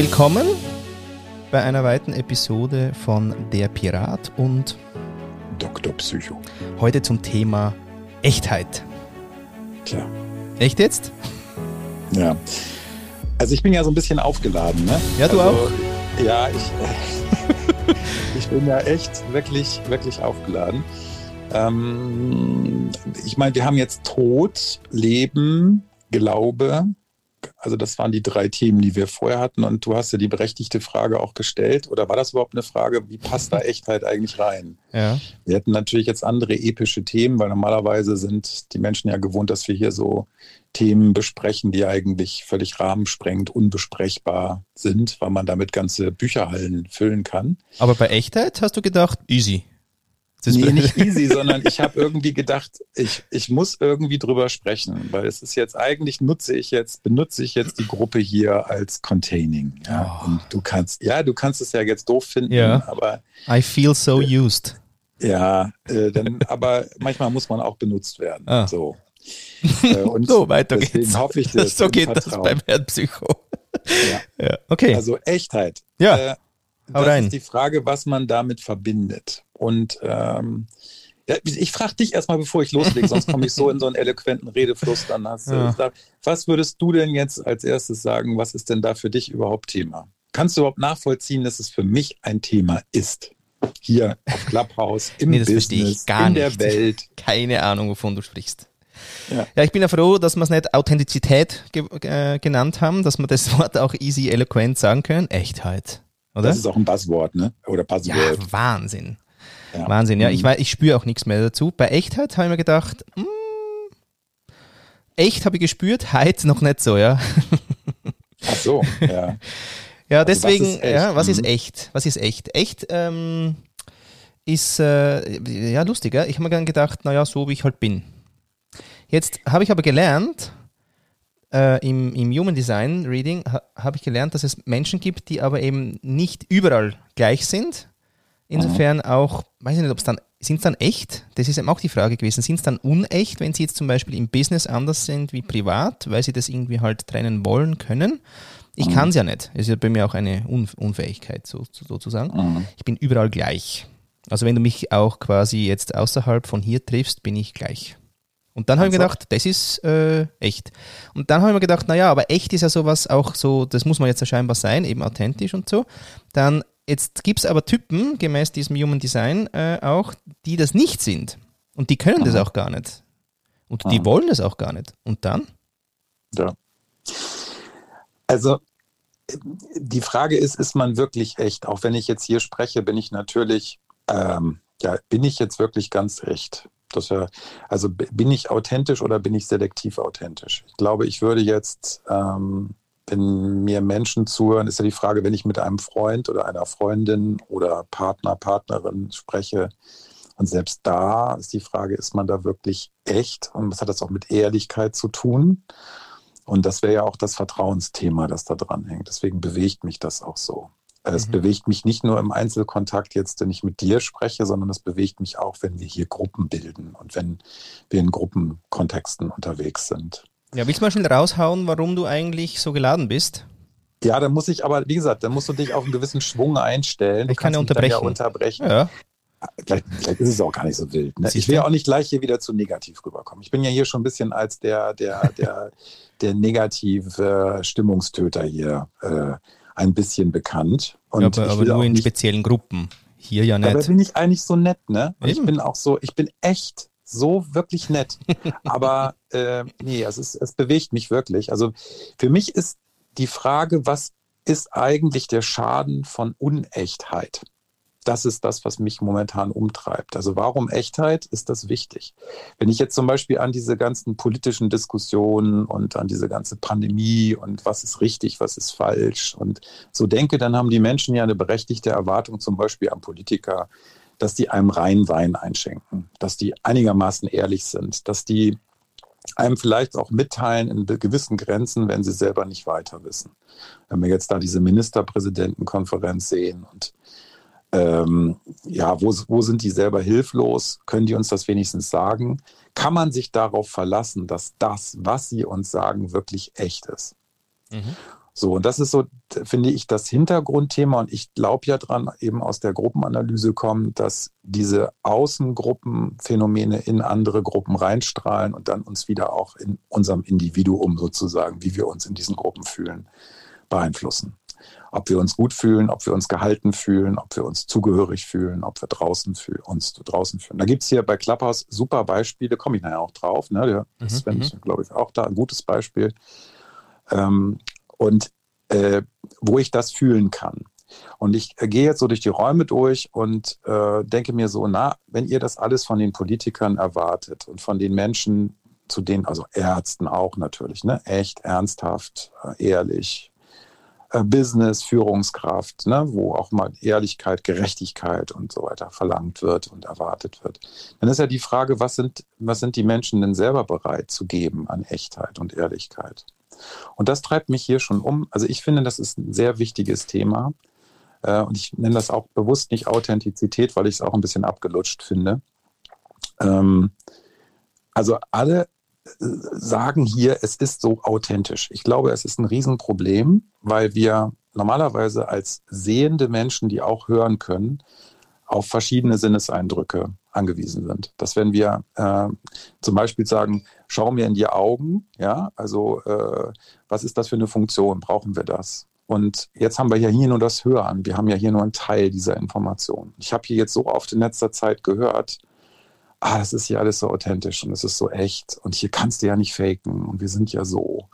willkommen bei einer weiteren Episode von Der Pirat und Dr. Psycho. Heute zum Thema Echtheit. Tja. Echt jetzt? Ja. Also ich bin ja so ein bisschen aufgeladen, ne? Ja, du also, auch? Ja, ich, ich bin ja echt wirklich, wirklich aufgeladen. Ähm, ich meine, wir haben jetzt Tod, Leben, Glaube, also das waren die drei Themen, die wir vorher hatten. Und du hast ja die berechtigte Frage auch gestellt. Oder war das überhaupt eine Frage, wie passt da Echtheit eigentlich rein? Ja. Wir hätten natürlich jetzt andere epische Themen, weil normalerweise sind die Menschen ja gewohnt, dass wir hier so Themen besprechen, die eigentlich völlig rahmensprengend, unbesprechbar sind, weil man damit ganze Bücherhallen füllen kann. Aber bei Echtheit hast du gedacht, easy. Das nee, nicht easy, sondern ich habe irgendwie gedacht, ich, ich muss irgendwie drüber sprechen, weil es ist jetzt eigentlich nutze ich jetzt, benutze ich jetzt die Gruppe hier als Containing. Ja. Oh. Und du kannst, ja, du kannst es ja jetzt doof finden, ja. aber. I feel so äh, used. Ja, äh, dann, aber manchmal muss man auch benutzt werden. Ah. So. Äh, und so, weiter deswegen geht's. hoffe ich das. so geht Vertrauen. das beim Herzpsycho. Ja. ja. Okay. Also Echtheit. Ja. Äh, das rein. ist die Frage, was man damit verbindet. Und ähm, ja, ich frage dich erstmal, bevor ich loslege, sonst komme ich so in so einen eloquenten Redefluss. Dann hast du Ja. gesagt, was würdest du denn jetzt als erstes sagen? Was ist denn da für dich überhaupt Thema? Kannst du überhaupt nachvollziehen, dass es für mich ein Thema ist? Hier auf Clubhouse, im Nee, das Business, gar in nicht. der Welt. Keine Ahnung, wovon du sprichst. Ja. Ja, ich bin ja froh, dass wir es nicht Authentizität ge äh, genannt haben, dass wir das Wort auch easy eloquent sagen können. Echtheit. Oder? Das ist auch ein Buzzword, ne? Oder ja, Buzzword. Wahnsinn. Ja. Wahnsinn. Ja, ich, Mhm. weiß, ich spüre auch nichts mehr dazu. Bei Echtheit habe ich mir gedacht, mm, echt habe ich gespürt, Heit noch nicht so, ja. Ach so, ja. Ja, Also was deswegen, ist echt? ja, was ist echt? Was ist echt? Echt ähm, ist, äh, ja, lustig, ja. Ich habe mir dann gedacht, naja, so wie ich halt bin. Jetzt habe ich aber gelernt, äh, im, im Human Design Reading ha, habe ich gelernt, dass es Menschen gibt, die aber eben nicht überall gleich sind. Insofern auch, weiß ich nicht, ob es dann, sind es dann echt? Das ist eben auch die Frage gewesen. Sind es dann unecht, wenn sie jetzt zum Beispiel im Business anders sind wie privat, weil sie das irgendwie halt trennen wollen können? Ich Mhm. kann es ja nicht. Es ist ja bei mir auch eine Un Unfähigkeit so, so- sozusagen. Mhm. Ich bin überall gleich. Also wenn du mich auch quasi jetzt außerhalb von hier triffst, bin ich gleich. Und dann habe ich mir Also? gedacht, das ist äh, echt. Und dann habe ich mir gedacht, naja, aber echt ist ja sowas auch so, das muss man jetzt ja scheinbar sein, eben authentisch und so. Dann, jetzt gibt es aber Typen, gemäß diesem Human Design äh, auch, die das nicht sind. Und die können das Aha. auch gar nicht. Und die Aha. wollen das auch gar nicht. Und dann? Ja. Also die Frage ist, ist man wirklich echt? Auch wenn ich jetzt hier spreche, bin ich natürlich, ähm, ja, bin ich jetzt wirklich ganz echt? Das also bin ich authentisch oder bin ich selektiv authentisch? Ich glaube, ich würde jetzt, ähm, wenn mir Menschen zuhören, ist ja die Frage, wenn ich mit einem Freund oder einer Freundin oder Partner, Partnerin spreche, und selbst da ist die Frage, ist man da wirklich echt? Und was hat das auch mit Ehrlichkeit zu tun? Und das wäre ja auch das Vertrauensthema, das da dran hängt. Deswegen bewegt mich das auch so. Es Mhm. bewegt mich nicht nur im Einzelkontakt jetzt, wenn ich mit dir spreche, sondern es bewegt mich auch, wenn wir hier Gruppen bilden und wenn wir in Gruppenkontexten unterwegs sind. Ja, willst du mal schnell raushauen, warum du eigentlich so geladen bist? Ja, da muss ich aber, wie gesagt, da musst du dich auf einen gewissen Schwung einstellen. Du Ich kann ja dann ja unterbrechen. unterbrechen. Ja. Vielleicht, vielleicht ist es auch gar nicht so wild. Ne? Ich will ja auch nicht gleich hier wieder zu negativ rüberkommen. Ich bin ja hier schon ein bisschen als der, der, der, der negative Stimmungstöter hier äh, ein bisschen bekannt. Und aber ich aber will nur in speziellen Gruppen. Hier ja dabei nicht. bin ich eigentlich so nett, ne? Ich bin auch so, ich bin echt so wirklich nett. Aber äh, nee, es, ist, es bewegt mich wirklich. Also für mich ist die Frage, was ist eigentlich der Schaden von Unechtheit? Das ist das, was mich momentan umtreibt. Also warum Echtheit ist das wichtig? Wenn ich jetzt zum Beispiel an diese ganzen politischen Diskussionen und an diese ganze Pandemie und was ist richtig, was ist falsch und so denke, dann haben die Menschen ja eine berechtigte Erwartung zum Beispiel am Politiker, dass die einem reinen Wein einschenken, dass die einigermaßen ehrlich sind, dass die einem vielleicht auch mitteilen in gewissen Grenzen, wenn sie selber nicht weiter wissen. Wenn wir jetzt da diese Ministerpräsidentenkonferenz sehen und ähm, ja, wo, wo sind die selber hilflos? Können die uns das wenigstens sagen? Kann man sich darauf verlassen, dass das, was sie uns sagen, wirklich echt ist? Mhm. So, und das ist so, finde ich, das Hintergrundthema. Und ich glaube ja dran, eben aus der Gruppenanalyse kommen, dass diese Außengruppenphänomene in andere Gruppen reinstrahlen und dann uns wieder auch in unserem Individuum sozusagen, wie wir uns in diesen Gruppen fühlen, beeinflussen. Ob wir uns gut fühlen, ob wir uns gehalten fühlen, ob wir uns zugehörig fühlen, ob wir draußen fühlen, uns draußen fühlen. Da gibt es hier bei Klapphaus super Beispiele, komme ich nachher auch drauf. Ne? Der mhm, Sven mhm. ist, glaube ich, auch da ein gutes Beispiel. Ähm, und äh, wo ich das fühlen kann. Und ich äh, gehe jetzt so durch die Räume durch und äh, denke mir so, na, wenn ihr das alles von den Politikern erwartet und von den Menschen, zu denen, also Ärzten auch natürlich, ne, echt ernsthaft, äh, ehrlich, äh, Business, Führungskraft, ne, wo auch mal Ehrlichkeit, Gerechtigkeit und so weiter verlangt wird und erwartet wird. Dann ist ja die Frage, was sind, was sind die Menschen denn selber bereit zu geben an Echtheit und Ehrlichkeit? Und das treibt mich hier schon um. Also ich finde, das ist ein sehr wichtiges Thema. Äh, und ich nenne das auch bewusst nicht Authentizität, weil ich es auch ein bisschen abgelutscht finde. Ähm, also alle äh, sagen hier, es ist so authentisch. Ich glaube, es ist ein Riesenproblem, weil wir normalerweise als sehende Menschen, die auch hören können, auf verschiedene Sinneseindrücke angewiesen sind. Dass wenn wir äh, zum Beispiel sagen, schau mir in die Augen, ja, also äh, was ist das für eine Funktion? Brauchen wir das? Und jetzt haben wir ja hier nur das Hören. Wir haben ja hier nur einen Teil dieser Information. Ich habe hier jetzt so oft in letzter Zeit gehört, ah, das ist hier alles so authentisch und es ist so echt und hier kannst du ja nicht faken und wir sind ja so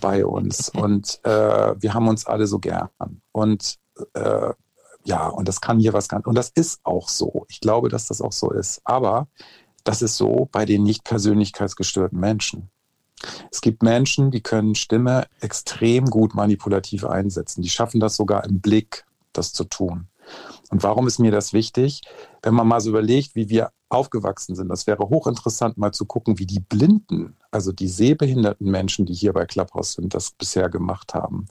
bei uns und äh, wir haben uns alle so gern. Und äh, ja, und das kann hier was ganz, und das ist auch so. Ich glaube, dass das auch so ist. Aber das ist so bei den nicht persönlichkeitsgestörten Menschen. Es gibt Menschen, die können Stimme extrem gut manipulativ einsetzen. Die schaffen das sogar im Blick, das zu tun. Und warum ist mir das wichtig? Wenn man mal so überlegt, wie wir aufgewachsen sind, das wäre hochinteressant, mal zu gucken, wie die Blinden, also die sehbehinderten Menschen, die hier bei Clubhouse sind, das bisher gemacht haben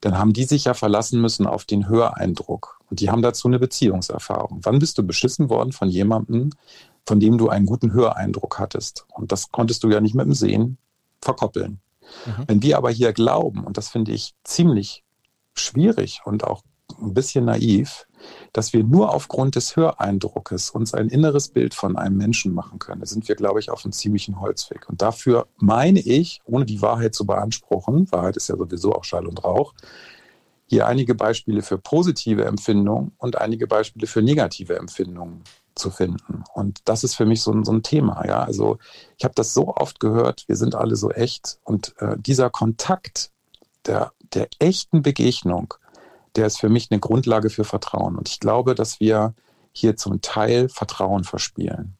dann haben die sich ja verlassen müssen auf den Höreindruck. Und die haben dazu eine Beziehungserfahrung. Wann bist du beschissen worden von jemandem, von dem du einen guten Höreindruck hattest? Und das konntest du ja nicht mit dem Sehen verkoppeln. Mhm. Wenn wir aber hier glauben, und das finde ich ziemlich schwierig und auch ein bisschen naiv, dass wir nur aufgrund des Höreindruckes uns ein inneres Bild von einem Menschen machen können. Da sind wir, glaube ich, auf einem ziemlichen Holzweg. Und dafür meine ich, ohne die Wahrheit zu beanspruchen, Wahrheit ist ja sowieso auch Schall und Rauch, hier einige Beispiele für positive Empfindungen und einige Beispiele für negative Empfindungen zu finden. Und das ist für mich so ein, so ein Thema. Ja? Also ich habe das so oft gehört, wir sind alle so echt. Und äh, dieser Kontakt der, der echten Begegnung der ist für mich eine Grundlage für Vertrauen. Und ich glaube, dass wir hier zum Teil Vertrauen verspielen.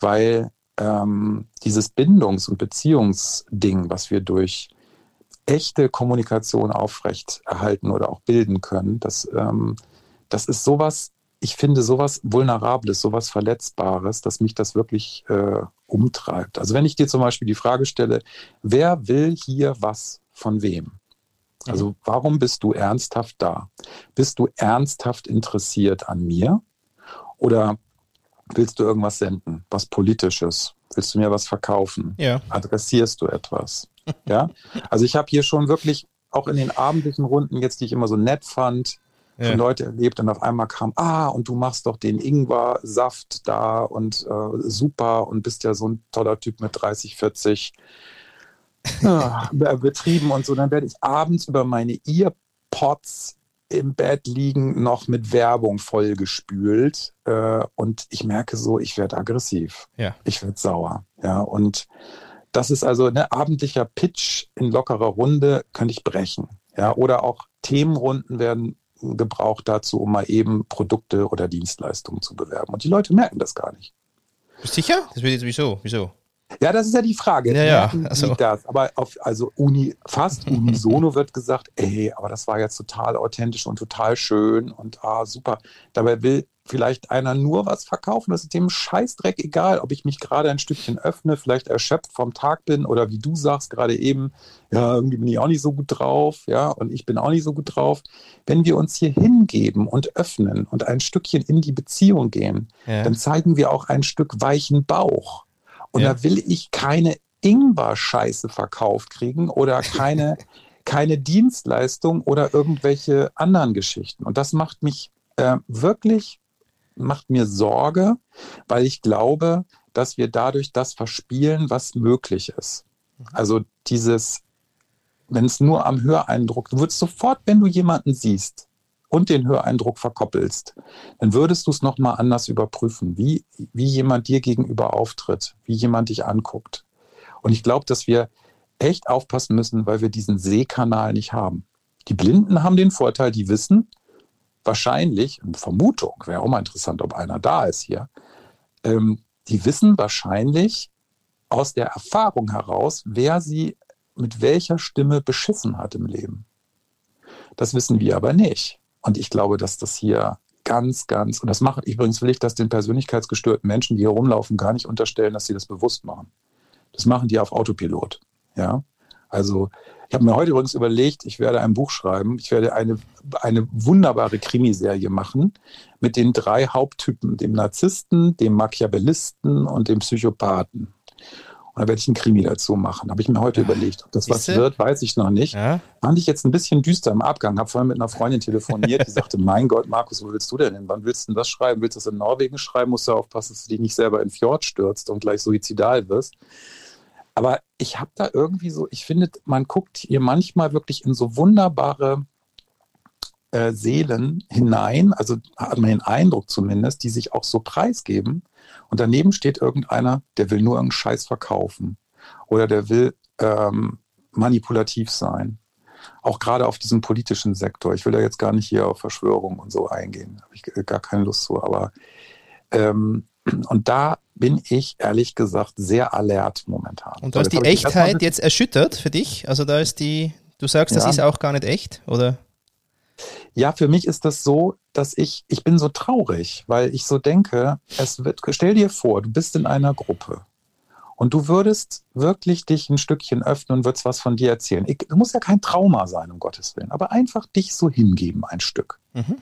Weil ähm, dieses Bindungs- und Beziehungsding, was wir durch echte Kommunikation aufrecht erhalten oder auch bilden können, das, ähm, das ist sowas, ich finde sowas Vulnerables, sowas Verletzbares, dass mich das wirklich äh, umtreibt. Also wenn ich dir zum Beispiel die Frage stelle, wer will hier was von wem? Also warum bist du ernsthaft da? Bist du ernsthaft interessiert an mir? Oder willst du irgendwas senden, was politisches? Willst du mir was verkaufen? Ja. Adressierst du etwas? Ja. Also ich habe hier schon wirklich auch in den abendlichen Runden jetzt, die ich immer so nett fand, ja. von Leute erlebt und auf einmal kam, ah, und du machst doch den Ingwer-Saft da und äh, super und bist ja so ein toller Typ mit 30, 40 ja, betrieben und so. Dann werde ich abends über meine Earpods im Bett liegen, noch mit Werbung vollgespült. Äh, und ich merke so, ich werde aggressiv. Ja. Ich werde sauer. Ja, und das ist also ein ne, abendlicher Pitch in lockerer Runde, könnte ich brechen. Ja, oder auch Themenrunden werden gebraucht dazu, um mal eben Produkte oder Dienstleistungen zu bewerben. Und die Leute merken das gar nicht. Sicher? Das wird jetzt wieso? Wieso? Ja, das ist ja die Frage. Ja, ja. Also. Das. Aber auf, also uni, fast unisono wird gesagt, ey, aber das war jetzt total authentisch und total schön und ah, super. Dabei will vielleicht einer nur was verkaufen. Das ist dem Scheißdreck egal, ob ich mich gerade ein Stückchen öffne, vielleicht erschöpft vom Tag bin oder wie du sagst gerade eben, ja, irgendwie bin ich auch nicht so gut drauf, ja, und ich bin auch nicht so gut drauf. Wenn wir uns hier hingeben und öffnen und ein Stückchen in die Beziehung gehen, ja. dann zeigen wir auch ein Stück weichen Bauch. Und ja. da will ich keine Ingwer-Scheiße verkauft kriegen oder keine, keine Dienstleistung oder irgendwelche anderen Geschichten. Und das macht mich äh, wirklich, macht mir Sorge, weil ich glaube, dass wir dadurch das verspielen, was möglich ist. Mhm. Also dieses, wenn es nur am Höreindruck, du würdest sofort, wenn du jemanden siehst und den Höreindruck verkoppelst, dann würdest du es nochmal anders überprüfen, wie, wie jemand dir gegenüber auftritt, wie jemand dich anguckt. Und ich glaube, dass wir echt aufpassen müssen, weil wir diesen Sehkanal nicht haben. Die Blinden haben den Vorteil, die wissen wahrscheinlich, Vermutung, wäre auch mal interessant, ob einer da ist hier, ähm, die wissen wahrscheinlich aus der Erfahrung heraus, wer sie mit welcher Stimme beschissen hat im Leben. Das wissen wir aber nicht. Und ich glaube, dass das hier ganz, ganz, und das macht, übrigens will ich das den persönlichkeitsgestörten Menschen, die hier rumlaufen, gar nicht unterstellen, dass sie das bewusst machen. Das machen die auf Autopilot. Ja. Also, ich habe mir heute übrigens überlegt, ich werde ein Buch schreiben. Ich werde eine, eine wunderbare Krimiserie machen mit den drei Haupttypen, dem Narzissten, dem Machiavellisten und dem Psychopathen. Und da werde ich einen Krimi dazu machen. Habe ich mir heute ja. überlegt. Ob das was wird, weiß ich noch nicht. Ja. Fand ich jetzt ein bisschen düster im Abgang. Habe vorhin mit einer Freundin telefoniert, die sagte, mein Gott, Markus, wo willst du denn hin? Wann willst du denn das schreiben? Willst du das in Norwegen schreiben? Musst du aufpassen, dass du dich nicht selber in Fjord stürzt und gleich suizidal wirst. Aber ich habe da irgendwie so, ich finde, man guckt hier manchmal wirklich in so wunderbare äh, Seelen hinein, also hat man den Eindruck zumindest, die sich auch so preisgeben. Und daneben steht irgendeiner, der will nur irgendeinen Scheiß verkaufen oder der will ähm, manipulativ sein. Auch gerade auf diesem politischen Sektor. Ich will da jetzt gar nicht hier auf Verschwörung und so eingehen. Habe ich gar keine Lust zu. Aber ähm, und da bin ich ehrlich gesagt sehr alert momentan. Und du hast die Echtheit jetzt erschüttert für dich? Also da ist die, du sagst, das ist auch gar nicht echt, oder? Ja, für mich ist das so, dass ich, ich bin so traurig, weil ich so denke, es wird, stell dir vor, du bist in einer Gruppe und du würdest wirklich dich ein Stückchen öffnen und würdest was von dir erzählen. Ich, du musst ja kein Trauma sein, um Gottes Willen, aber einfach dich so hingeben, ein Stück. Mhm.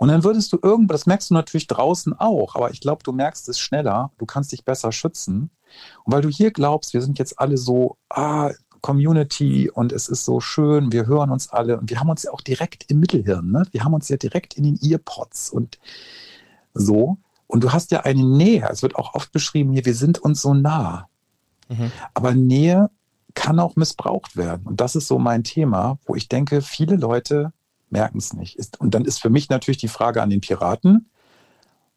Und dann würdest du irgendwo, das merkst du natürlich draußen auch, aber ich glaube, du merkst es schneller, du kannst dich besser schützen. Und weil du hier glaubst, wir sind jetzt alle so, ah, Community und es ist so schön, wir hören uns alle und wir haben uns ja auch direkt im Mittelhirn, ne? wir haben uns ja direkt in den Earpods und so. Und du hast ja eine Nähe, es wird auch oft beschrieben hier, wir sind uns so nah. Mhm. Aber Nähe kann auch missbraucht werden. Und das ist so mein Thema, wo ich denke, viele Leute merken es nicht. Und dann ist für mich natürlich die Frage an den Piraten,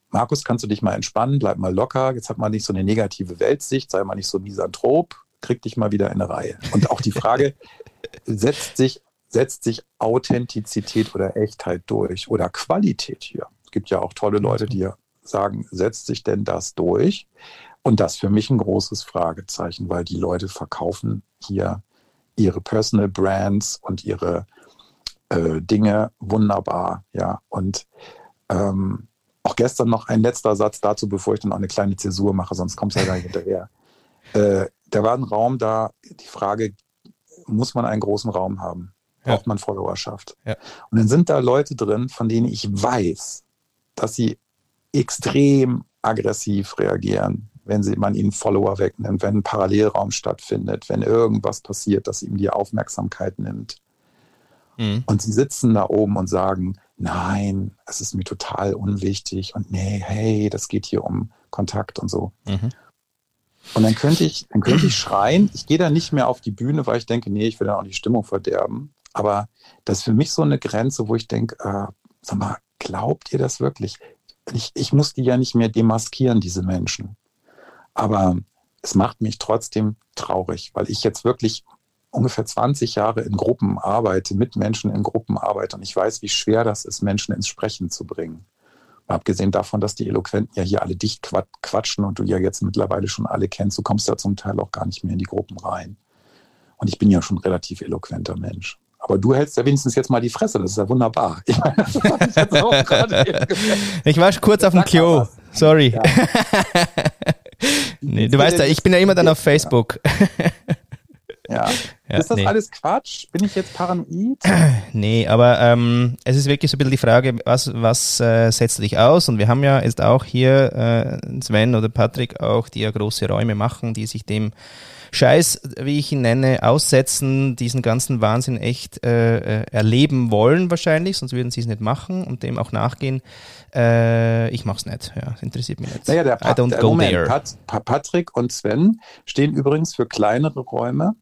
Markus, kannst du dich mal entspannen, bleib mal locker, jetzt hat man nicht so eine negative Weltsicht, sei mal nicht so misanthrop, krieg dich mal wieder in eine Reihe. Und auch die Frage, setzt sich, setzt sich Authentizität oder Echtheit durch oder Qualität hier? Es gibt ja auch tolle Leute, die sagen, setzt sich denn das durch? Und das für mich ein großes Fragezeichen, weil die Leute verkaufen hier ihre Personal Brands und ihre äh, Dinge wunderbar, ja. Und ähm, auch gestern noch ein letzter Satz dazu, bevor ich dann auch eine kleine Zäsur mache, sonst kommt es ja da hinterher. Äh, da war ein Raum da, die Frage, muss man einen großen Raum haben? Braucht ja. man Followerschaft? Ja. Und dann sind da Leute drin, von denen ich weiß, dass sie extrem aggressiv reagieren, wenn sie, man ihnen Follower wegnimmt, wenn ein Parallelraum stattfindet, wenn irgendwas passiert, das ihm die Aufmerksamkeit nimmt. Mhm. Und sie sitzen da oben und sagen, nein, es ist mir total unwichtig und nee, hey, das geht hier um Kontakt und so. Mhm. Und dann könnte ich, dann könnte ich schreien. Ich gehe da nicht mehr auf die Bühne, weil ich denke, nee, ich will da auch die Stimmung verderben. Aber das ist für mich so eine Grenze, wo ich denke, äh, sag mal, glaubt ihr das wirklich? Ich, ich muss die ja nicht mehr demaskieren, diese Menschen. Aber es macht mich trotzdem traurig, weil ich jetzt wirklich ungefähr 20 Jahre in Gruppen arbeite, mit Menschen in Gruppen arbeite und ich weiß, wie schwer das ist, Menschen ins Sprechen zu bringen. abgesehen davon, dass die Eloquenten ja hier alle dicht quatschen und du ja jetzt mittlerweile schon alle kennst, du kommst ja zum Teil auch gar nicht mehr in die Gruppen rein. Und ich bin ja schon ein relativ eloquenter Mensch. Aber du hältst ja wenigstens jetzt mal die Fresse, das ist ja wunderbar. Ich, meine, das ich, jetzt auch ich war kurz auf dem Klo, sorry. Ja. nee, du weißt ja, ich bin ja immer dann auf Facebook. Ja. Ja, ist das nee. alles Quatsch? Bin ich jetzt paranoid? Nee, aber ähm, es ist wirklich so ein bisschen die Frage, was, was äh, setzt dich aus? Und wir haben ja jetzt auch hier äh, Sven oder Patrick auch, die ja große Räume machen, die sich dem Scheiß, wie ich ihn nenne, aussetzen, diesen ganzen Wahnsinn echt äh, äh, erleben wollen wahrscheinlich, sonst würden sie es nicht machen und dem auch nachgehen. Äh, ich mach's nicht, ja, das interessiert mich nicht. Naja, der, don't der Moment. Pat, Pa- Patrick und Sven stehen übrigens für kleinere Räume.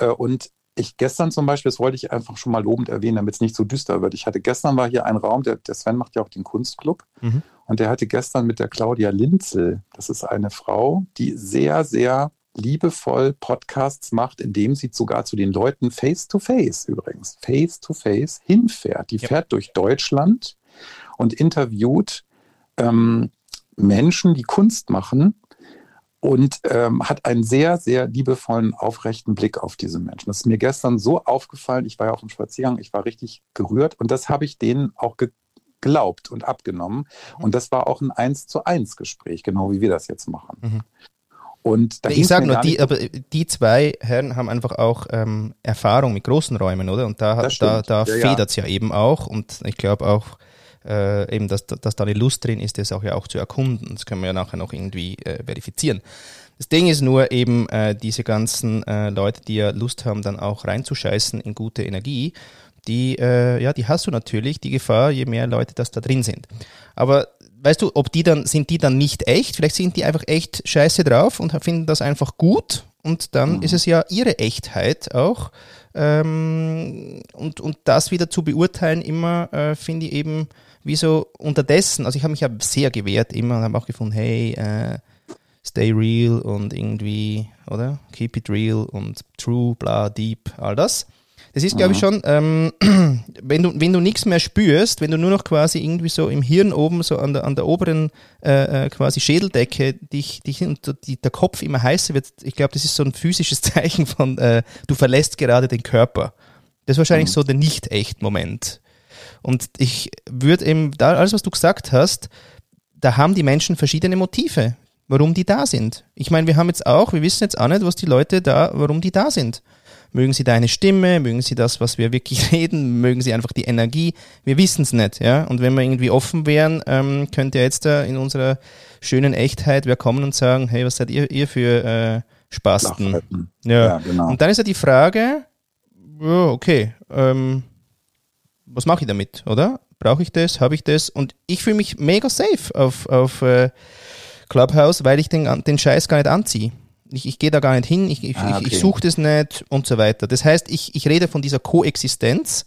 Äh, und ich gestern zum Beispiel, das wollte ich einfach schon mal lobend erwähnen, damit es nicht so düster wird. Ich hatte gestern war hier ein Raum, der, der Sven macht ja auch den Kunstclub. Mhm. Und der hatte gestern mit der Claudia Linzel, das ist eine Frau, die sehr, sehr liebevoll Podcasts macht, indem sie sogar zu den Leuten face to face übrigens, face to face hinfährt. Die Ja. fährt durch Deutschland und interviewt ähm, Menschen, die Kunst machen und ähm, hat einen sehr, sehr liebevollen, aufrechten Blick auf diese Menschen. Das ist mir gestern so aufgefallen. Ich war ja auf dem Spaziergang, ich war richtig gerührt und das habe ich denen auch geglaubt und abgenommen. Und das war auch ein Eins zu eins Gespräch, genau wie wir das jetzt machen. Mhm. Und da Ich sage nur, die, aber die zwei Herren haben einfach auch ähm, Erfahrung mit großen Räumen, oder? Und da, da, da Ja, ja. federt es ja eben auch. Und ich glaube auch, äh, eben, dass, dass da eine Lust drin ist, das auch ja auch zu erkunden. Das können wir ja nachher noch irgendwie äh, verifizieren. Das Ding ist nur eben äh, diese ganzen äh, Leute, die ja Lust haben, dann auch reinzuscheißen in gute Energie, die, äh, ja, die hast du natürlich, die Gefahr, je mehr Leute das da drin sind. Aber weißt du, ob die dann, sind die dann nicht echt? Vielleicht sind die einfach echt scheiße drauf und finden das einfach gut und dann Mhm. ist es ja ihre Echtheit auch. Ähm, und, und das wieder zu beurteilen, immer äh, finde ich eben wie so unterdessen. Also ich habe mich ja sehr gewehrt immer und habe auch gefunden, hey, äh, stay real und irgendwie, oder? Keep it real und true, bla, deep, all das. Das ist, glaube ich, schon, ähm, wenn du, wenn du nichts mehr spürst, wenn du nur noch quasi irgendwie so im Hirn oben, so an der, an der oberen äh, äh, quasi Schädeldecke, dich, dich und die, der Kopf immer heißer wird, ich glaube, das ist so ein physisches Zeichen von, äh, du verlässt gerade den Körper. Das ist wahrscheinlich so der Nicht-Echt-Moment. Und ich würde eben, da, alles was du gesagt hast, da haben die Menschen verschiedene Motive, warum die da sind. Ich meine, wir haben jetzt auch, wir wissen jetzt auch nicht, was die Leute da, warum die da sind. Mögen sie deine Stimme, mögen sie das, was wir wirklich reden, mögen sie einfach die Energie. Wir wissen es nicht, ja. Und wenn wir irgendwie offen wären, ähm, könnte jetzt da in unserer schönen Echtheit wer kommen und sagen, hey, was seid ihr, ihr für äh, Spasten? Ja. Ja, genau. Und dann ist ja die Frage, ja, okay, ähm, was mache ich damit, oder? Brauche ich das? Habe ich das? Und ich fühle mich mega safe auf, auf äh, Clubhouse, weil ich den, den Scheiß gar nicht anziehe. Ich, ich gehe da gar nicht hin, ich, ich, Ah, ich, okay. ich suche das nicht und so weiter. Das heißt, ich, ich rede von dieser Koexistenz,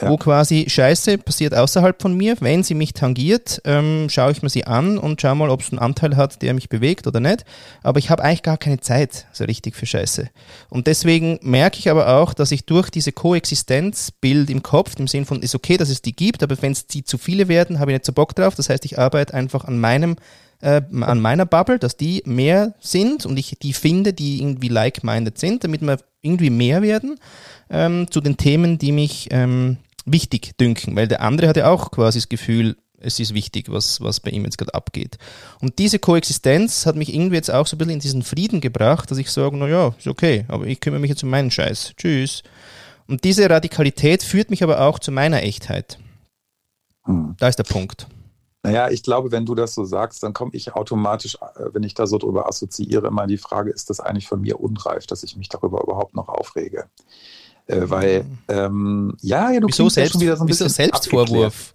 Ja. wo quasi Scheiße passiert außerhalb von mir. Wenn sie mich tangiert, ähm, schaue ich mir sie an und schaue mal, ob es einen Anteil hat, der mich bewegt oder nicht. Aber ich habe eigentlich gar keine Zeit so richtig für Scheiße. Und deswegen merke ich aber auch, dass ich durch diese Koexistenzbild im Kopf, im Sinn von, ist okay, dass es die gibt, aber wenn es die zu viele werden, habe ich nicht so Bock drauf. Das heißt, ich arbeite einfach an meinem äh, an meiner Bubble, dass die mehr sind und ich die finde, die irgendwie like-minded sind, damit wir irgendwie mehr werden ähm, zu den Themen, die mich ähm, wichtig dünken, weil der andere hat ja auch quasi das Gefühl, es ist wichtig, was, was bei ihm jetzt gerade abgeht. Und diese Koexistenz hat mich irgendwie jetzt auch so ein bisschen in diesen Frieden gebracht, dass ich sage, na ja, ist okay, aber ich kümmere mich jetzt um meinen Scheiß. Tschüss. Und diese Radikalität führt mich aber auch zu meiner Echtheit. Hm. Da ist der Punkt. Naja, ich glaube, wenn du das so sagst, dann komme ich automatisch, äh, wenn ich da so drüber assoziiere, immer die Frage, ist das eigentlich von mir unreif, dass ich mich darüber überhaupt noch aufrege? Äh, weil, ähm, ja, ja, du Wieso, Selbst, schon wieder so ein bisschen Selbstvorwurf?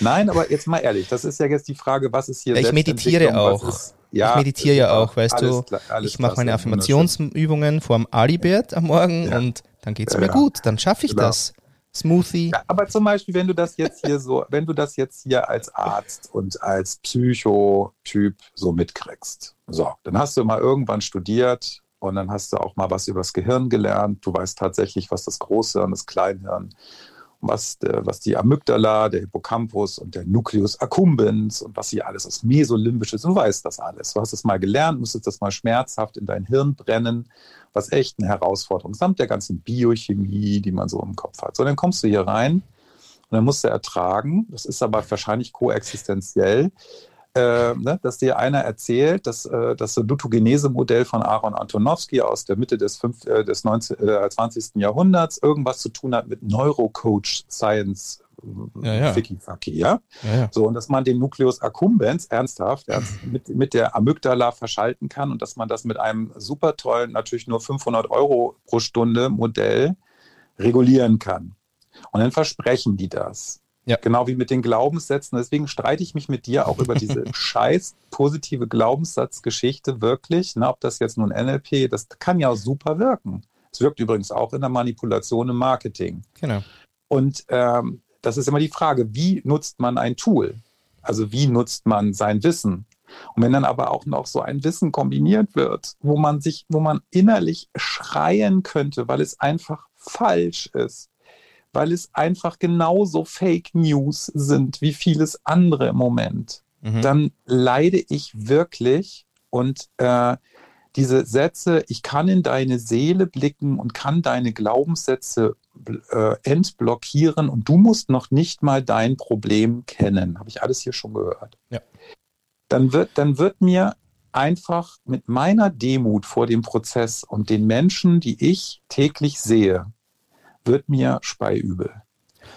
Nein, aber jetzt mal ehrlich, das ist ja jetzt die Frage, was ist hier Ja, ich meditiere auch. Ist, ja, ich meditiere ja auch, weißt alles du. alles ich mache meine. Affirmationsübungen vorm Alibert am Morgen Ja. und dann geht's Ja, mir gut. Dann schaffe ich Genau. das. Smoothie. Ja, aber zum Beispiel, wenn du das jetzt hier so, wenn du das jetzt hier als Arzt und als Psychotyp so mitkriegst, so, dann hast du mal irgendwann studiert und dann hast du auch mal was übers Gehirn gelernt. Du weißt tatsächlich, was das Großhirn, das Kleinhirn, was, was die Amygdala, der Hippocampus und der Nucleus accumbens und was hier alles ist, mesolimbisches, du weißt das alles. Du hast es mal gelernt, musstest das mal schmerzhaft in dein Hirn brennen, was echt eine Herausforderung ist, samt der ganzen Biochemie, die man so im Kopf hat. So, dann kommst du hier rein und dann musst du ertragen, das ist aber wahrscheinlich koexistenziell, äh, ne, dass dir einer erzählt, dass äh, das Lutogenese-Modell von Aaron Antonowski aus der Mitte des, fünf, äh, des 19, äh, 20. Jahrhunderts irgendwas zu tun hat mit Neurocoach Science ja, ja. Ficky-Facky, ja? Ja, ja. So, und dass man den Nucleus accumbens ernsthaft ernst, mit, mit der Amygdala verschalten kann und dass man das mit einem super tollen, natürlich nur 500 Euro pro Stunde Modell regulieren kann. Und dann versprechen die das. Ja. Genau wie mit den Glaubenssätzen. Deswegen streite ich mich mit dir auch über diese scheiß positive Glaubenssatzgeschichte wirklich. Ne, ob das jetzt nun NLP, das kann ja super wirken. Es wirkt übrigens auch in der Manipulation im Marketing. Genau. Und ähm, das ist immer die Frage, wie nutzt man ein Tool? Also wie nutzt man sein Wissen? Und wenn dann aber auch noch so ein Wissen kombiniert wird, wo man sich, wo man innerlich schreien könnte, weil es einfach falsch ist, weil es einfach genauso Fake News sind wie vieles andere im Moment, Mhm. dann leide ich wirklich und äh, diese Sätze, ich kann in deine Seele blicken und kann deine Glaubenssätze äh, entblockieren und du musst noch nicht mal dein Problem kennen. Habe ich alles hier schon gehört. Ja. Dann wird, dann wird mir einfach mit meiner Demut vor dem Prozess und den Menschen, die ich täglich sehe, wird mir speiübel.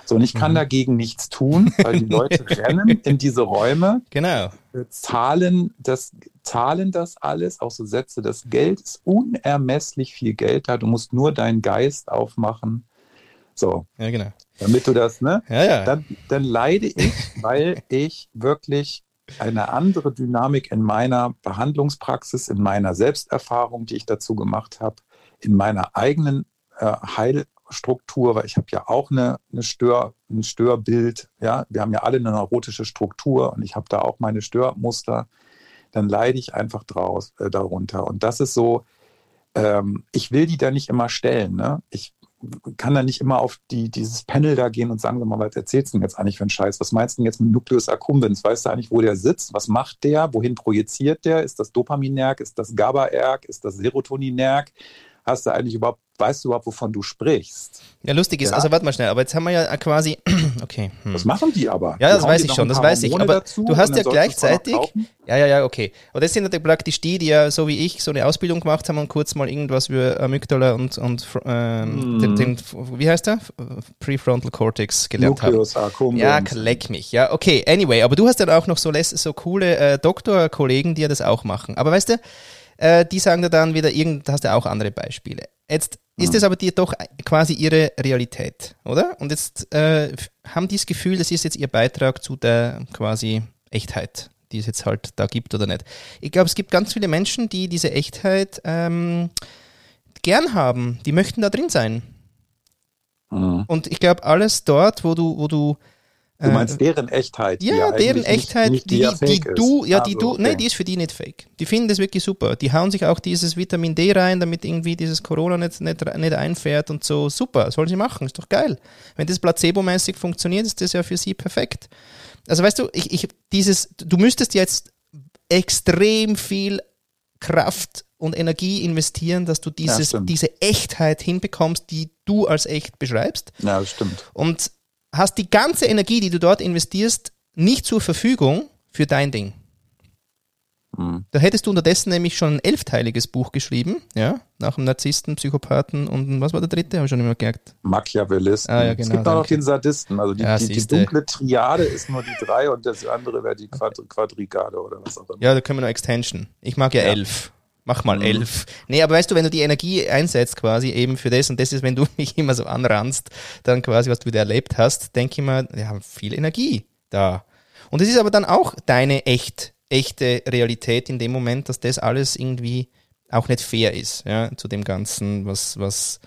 So, und ich kann Mhm. dagegen nichts tun, weil die Leute rennen in diese Räume, Genau. äh, zahlen das, zahlen das alles, auch so Sätze, das Geld ist unermesslich viel Geld da, du musst nur deinen Geist aufmachen. So, Ja, genau. damit du das, ne? Ja, ja. Dann, dann leide ich, weil ich wirklich eine andere Dynamik in meiner Behandlungspraxis, in meiner Selbsterfahrung, die ich dazu gemacht habe, in meiner eigenen äh, Heilstruktur, weil ich habe ja auch eine, eine Stör, ein Störbild, ja, wir haben ja alle eine neurotische Struktur und ich habe da auch meine Störmuster, dann leide ich einfach draus, äh, darunter. Und das ist so, ähm, ich will die da nicht immer stellen, ne? Ich kann da nicht immer auf die, dieses Panel da gehen und sagen, sag mal, was erzählst du denn jetzt eigentlich für einen Scheiß? Was meinst du denn jetzt mit Nucleus accumbens? Weißt du eigentlich, wo der sitzt? Was macht der? Wohin projiziert der? Ist das Dopaminerg? Ist das GABA-Erg? Ist das Serotoninerg? Hast du eigentlich überhaupt, weißt du überhaupt, wovon du sprichst? Ja, lustig ist, Ja. also warte mal schnell, aber jetzt haben wir ja quasi, okay. Hm. Was machen die aber? Ja, das weiß ich schon, das weiß ich. Aber dazu du hast ja gleichzeitig, ja, ja, ja, okay. Und das sind natürlich praktisch die, die ja so wie ich so eine Ausbildung gemacht haben und kurz mal irgendwas über Amygdala und, und ähm, Mm. den, den, wie heißt der? Prefrontal Cortex gelernt haben. Nucleus accumbens. Ja, leck mich. Ja, okay. Anyway, aber du hast dann auch noch so, so coole äh, Doktorkollegen, die ja das auch machen. Aber weißt du, äh, die sagen dir dann wieder, irgend, hast du auch andere Beispiele. Jetzt ist Mhm. es aber dir doch quasi ihre Realität, oder? Und jetzt äh, haben die das Gefühl, das ist jetzt ihr Beitrag zu der quasi Echtheit, die es jetzt halt da gibt oder nicht. Ich glaube, es gibt ganz viele Menschen, die diese Echtheit ähm, gern haben. Die möchten da drin sein. Mhm. Und ich glaube, alles dort, wo du, wo du Du äh, meinst deren Echtheit? die ja, deren Echtheit, nicht, nicht die, ja die, fake du, ja, die Also, du, nee, okay. die ist für die nicht fake. Die finden das wirklich super. Die hauen sich auch dieses Vitamin D rein, damit irgendwie dieses Corona nicht, nicht, nicht einfährt und so. Super, sollen sie machen, ist doch geil. Wenn das placebo-mäßig funktioniert, ist das ja für sie perfekt. Also weißt du, ich, ich, dieses, du müsstest jetzt extrem viel Kraft und Energie investieren, dass du dieses, stimmt. diese Echtheit hinbekommst, die du als echt beschreibst Ja, das stimmt. und hast die ganze Energie, die du dort investierst, nicht zur Verfügung für dein Ding. Mhm. Da hättest du unterdessen nämlich schon ein elfteiliges Buch geschrieben, ja, nach dem Narzissten, Psychopathen und was war der dritte? Habe ich schon immer gemerkt. Machiavellisten. Ah, ja, es genau, gibt auch noch den Sadisten. Also die, Ja, die, die dunkle Triade ist nur die drei und das andere wäre die Quadri Quadrigade oder was auch immer. Ja, da können wir noch Extension. Ich mag ja, Ja. elf. Mach mal Mhm. elf. Nee, aber weißt du, wenn du die Energie einsetzt quasi eben für das und das ist, wenn du mich immer so anranzt, dann quasi, was du wieder erlebt hast, denke ich mir, ja, viel Energie da. Und es ist aber dann auch deine echt, echte Realität in dem Moment, dass das alles irgendwie auch nicht fair ist, ja, zu dem Ganzen, was, was,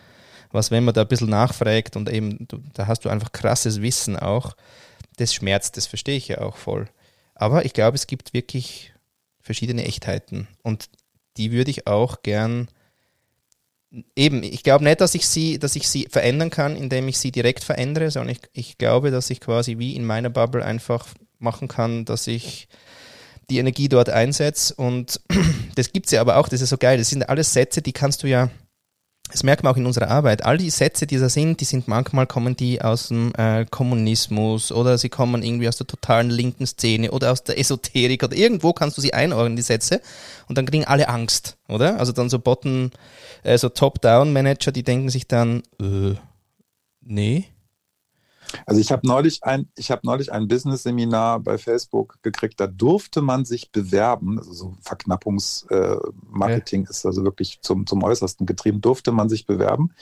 was, wenn man da ein bisschen nachfragt und eben, du, da hast du einfach krasses Wissen auch, das schmerzt, das verstehe ich ja auch voll. Aber ich glaube, es gibt wirklich verschiedene Echtheiten und die würde ich auch gern eben, ich glaube nicht, dass ich sie, dass ich sie verändern kann, indem ich sie direkt verändere, sondern ich, ich glaube, dass ich quasi wie in meiner Bubble einfach machen kann, dass ich die Energie dort einsetze und das gibt es ja aber auch, das ist so geil, das sind alles Sätze, die kannst du ja das merkt man auch in unserer Arbeit, all die Sätze, die da sind, die sind manchmal kommen die aus dem äh, Kommunismus oder sie kommen irgendwie aus der totalen linken Szene oder aus der Esoterik oder irgendwo kannst du sie einordnen, die Sätze, und dann kriegen alle Angst, oder? Also dann so Bottom, äh, so Top-Down-Manager, die denken sich dann, äh, nee, also ich habe neulich ein, ich habe neulich ein Business-Seminar bei Facebook gekriegt. Da durfte man sich bewerben. Also so Verknappungsmarketing äh, ja. ist also wirklich zum, zum Äußersten getrieben. Durfte man sich bewerben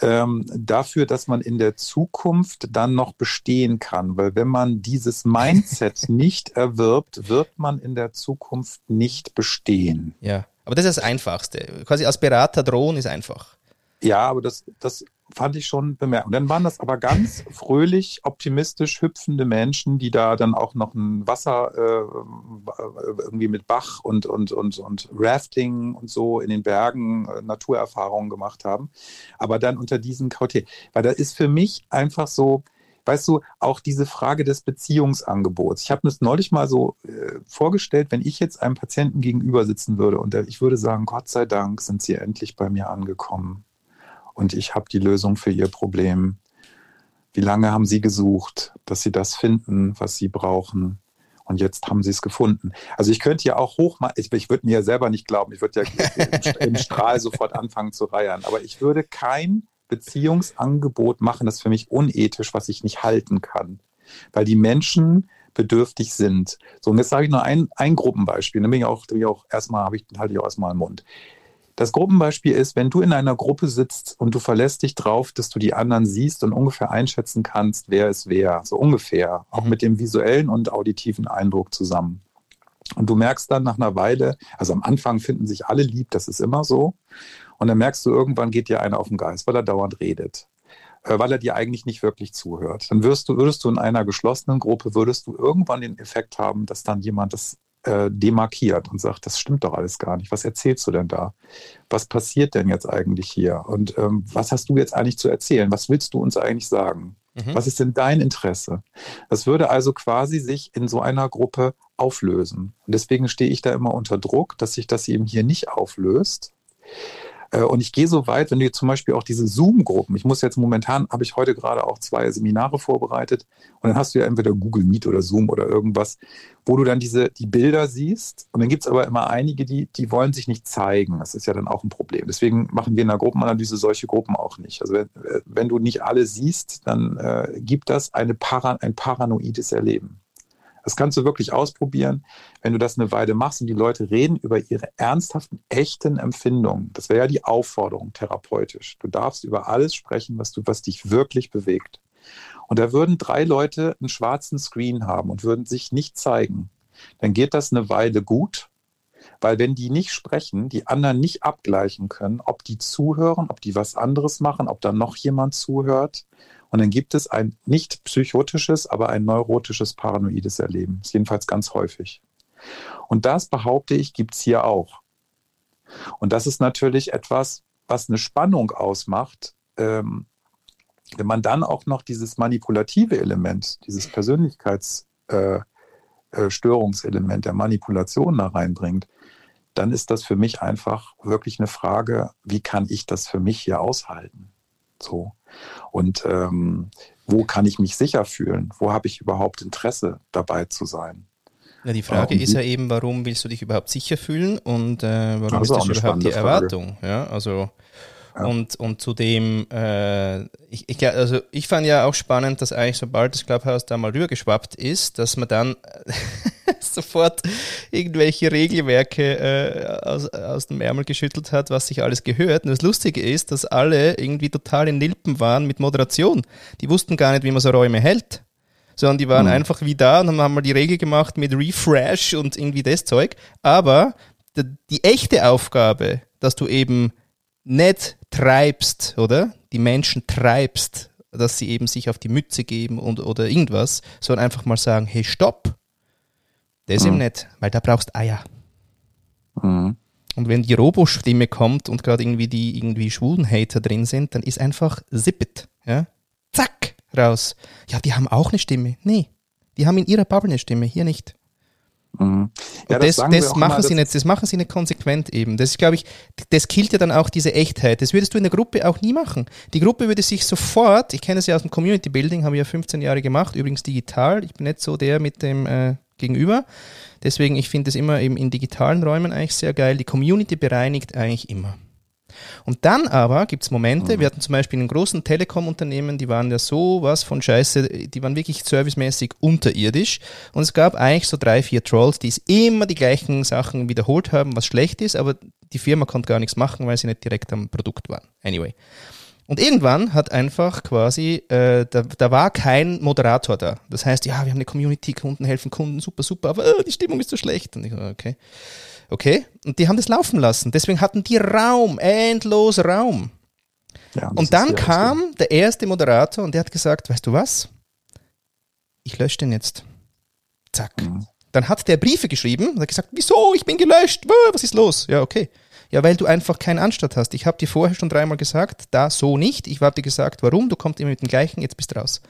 ähm, dafür, dass man in der Zukunft dann noch bestehen kann. Weil wenn man dieses Mindset nicht erwirbt, wird man in der Zukunft nicht bestehen. Ja, aber das ist das Einfachste. Quasi als Berater drohen ist einfach. Ja, aber das, das fand ich schon bemerkenswert. Dann waren das aber ganz fröhlich, optimistisch hüpfende Menschen, die da dann auch noch ein Wasser äh, irgendwie mit Bach und, und, und, und Rafting und so in den Bergen äh, Naturerfahrungen gemacht haben. Aber dann unter diesen Kriterien. Weil da ist für mich einfach so, weißt du, auch diese Frage des Beziehungsangebots. Ich habe mir das neulich mal so äh, vorgestellt, wenn ich jetzt einem Patienten gegenüber sitzen würde und der, ich würde sagen, Gott sei Dank sind Sie endlich bei mir angekommen und ich habe die Lösung für Ihr Problem. Wie lange haben Sie gesucht, dass Sie das finden, was Sie brauchen? Und jetzt haben Sie es gefunden. Also ich könnte ja auch hoch, ich, ich würde mir ja selber nicht glauben, ich würde ja im, Strahl sofort anfangen zu reiern, aber ich würde kein Beziehungsangebot machen, das für mich unethisch, was ich nicht halten kann. Weil die Menschen bedürftig sind. So, und jetzt sage ich nur ein, ein Gruppenbeispiel. Dann bin ich auch, bin auch erstmal, habe ich, halte ich auch erstmal im Mund. Das Gruppenbeispiel ist, wenn du in einer Gruppe sitzt und du verlässt dich drauf, dass du die anderen siehst und ungefähr einschätzen kannst, wer ist wer, so ungefähr, auch mhm. mit dem visuellen und auditiven Eindruck zusammen. Und du merkst dann nach einer Weile, also am Anfang finden sich alle lieb, das ist immer so. Und dann merkst du, irgendwann geht dir einer auf den Geist, weil er dauernd redet äh, weil er dir eigentlich nicht wirklich zuhört. Dann wirst du, würdest du in einer geschlossenen Gruppe, würdest du irgendwann den Effekt haben, dass dann jemand das äh, demarkiert und sagt, das stimmt doch alles gar nicht. Was erzählst du denn da? Was passiert denn jetzt eigentlich hier? Und ähm, was hast du jetzt eigentlich zu erzählen? Was willst du uns eigentlich sagen? Mhm. Was ist denn dein Interesse? Das würde also quasi sich in so einer Gruppe auflösen. Und deswegen stehe ich da immer unter Druck, dass sich das eben hier nicht auflöst. Äh, und ich gehe so weit, wenn du zum Beispiel auch diese Zoom-Gruppen, ich muss jetzt momentan, habe ich heute gerade auch zwei Seminare vorbereitet und dann hast du ja entweder Google Meet oder Zoom oder irgendwas, wo du dann diese, die Bilder siehst und dann gibt es aber immer einige, die, die wollen sich nicht zeigen. Das ist ja dann auch ein Problem. Deswegen machen wir in der Gruppenanalyse solche Gruppen auch nicht. Also wenn, wenn du nicht alle siehst, dann äh, gibt das eine Para, ein paranoides Erleben. Das kannst du wirklich ausprobieren, wenn du das eine Weile machst und die Leute reden über ihre ernsthaften, echten Empfindungen. Das wäre ja die Aufforderung therapeutisch. Du darfst über alles sprechen, was du, was dich wirklich bewegt. Und da würden drei Leute einen schwarzen Screen haben und würden sich nicht zeigen. Dann geht das eine Weile gut, weil wenn die nicht sprechen, die anderen nicht abgleichen können, ob die zuhören, ob die was anderes machen, ob da noch jemand zuhört, und dann gibt es ein nicht psychotisches, aber ein neurotisches paranoides Erleben. Das ist jedenfalls ganz häufig. Und das behaupte ich, gibt es hier auch. Und das ist natürlich etwas, was eine Spannung ausmacht, ähm, wenn man dann auch noch dieses manipulative Element, dieses Persönlichkeitsstörungselement äh, äh, der Manipulation da reinbringt, dann ist das für mich einfach wirklich eine Frage, wie kann ich das für mich hier aushalten? So. Und ähm, wo kann ich mich sicher fühlen? Wo habe ich überhaupt Interesse dabei zu sein? Ja, die Frage ähm, ist ja eben, warum willst du dich überhaupt sicher fühlen und äh, warum ist das überhaupt die Erwartung? Frage. Ja, also ja. Und, und zudem, äh, ich, ich, also ich fand ja auch spannend, dass eigentlich sobald das Clubhouse da mal rübergeschwappt ist, dass man dann sofort irgendwelche Regelwerke äh, aus, aus dem Ärmel geschüttelt hat, was sich alles gehört. Und das Lustige ist, dass alle irgendwie total in Nilpen waren mit Moderation. Die wussten gar nicht, wie man so Räume hält. Sondern die waren mhm. einfach wie da und haben mal die Regel gemacht mit Refresh und irgendwie das Zeug. Aber die, die echte Aufgabe, dass du eben nicht treibst, oder? Die Menschen treibst, dass sie eben sich auf die Mütze geben und, oder irgendwas, sondern einfach mal sagen, hey, stopp. Das mhm. eben nicht, weil da brauchst Eier. Mhm. Und wenn die Robo-Stimme kommt und gerade irgendwie die irgendwie schwulen Hater drin sind, dann ist einfach zippet, ja? Zack, raus. Ja, die haben auch eine Stimme. Nee, die haben in ihrer Bubble eine Stimme, hier nicht. Mhm. Ja, das, das, das machen sie nicht, das machen sie nicht konsequent eben. Das ist, glaube ich, das killt ja dann auch diese Echtheit. Das würdest du in der Gruppe auch nie machen. Die Gruppe würde sich sofort, ich kenne es ja aus dem Community Building, habe ich ja 15 Jahre gemacht, übrigens digital. Ich bin nicht so der mit dem äh, Gegenüber. Deswegen, ich finde es immer eben in digitalen Räumen eigentlich sehr geil. Die Community bereinigt eigentlich immer. Und dann aber gibt es Momente, mhm. wir hatten zum Beispiel in großen Telekom-Unternehmen, die waren ja so was von Scheiße, die waren wirklich servicemäßig unterirdisch. Und es gab eigentlich so drei, vier Trolls, die immer die gleichen Sachen wiederholt haben, was schlecht ist, aber die Firma konnte gar nichts machen, weil sie nicht direkt am Produkt waren. Anyway. Und irgendwann hat einfach quasi, äh, da, da war kein Moderator da. Das heißt, ja, wir haben eine Community, Kunden helfen Kunden, super, super, aber äh, die Stimmung ist so schlecht. Und ich, okay. Okay? Und die haben das laufen lassen. Deswegen hatten die Raum, endlos Raum. Ja, und dann kam Ausgang. der erste Moderator und der hat gesagt, weißt du was? Ich lösche den jetzt. Zack. Mhm. Dann hat der Briefe geschrieben und hat gesagt, wieso? Ich bin gelöscht. Was ist los? Ja, okay. Ja, weil du einfach keinen Anstand hast. Ich habe dir vorher schon dreimal gesagt, da so nicht. Ich habe dir gesagt, warum. Du kommst immer mit dem gleichen, jetzt bist du raus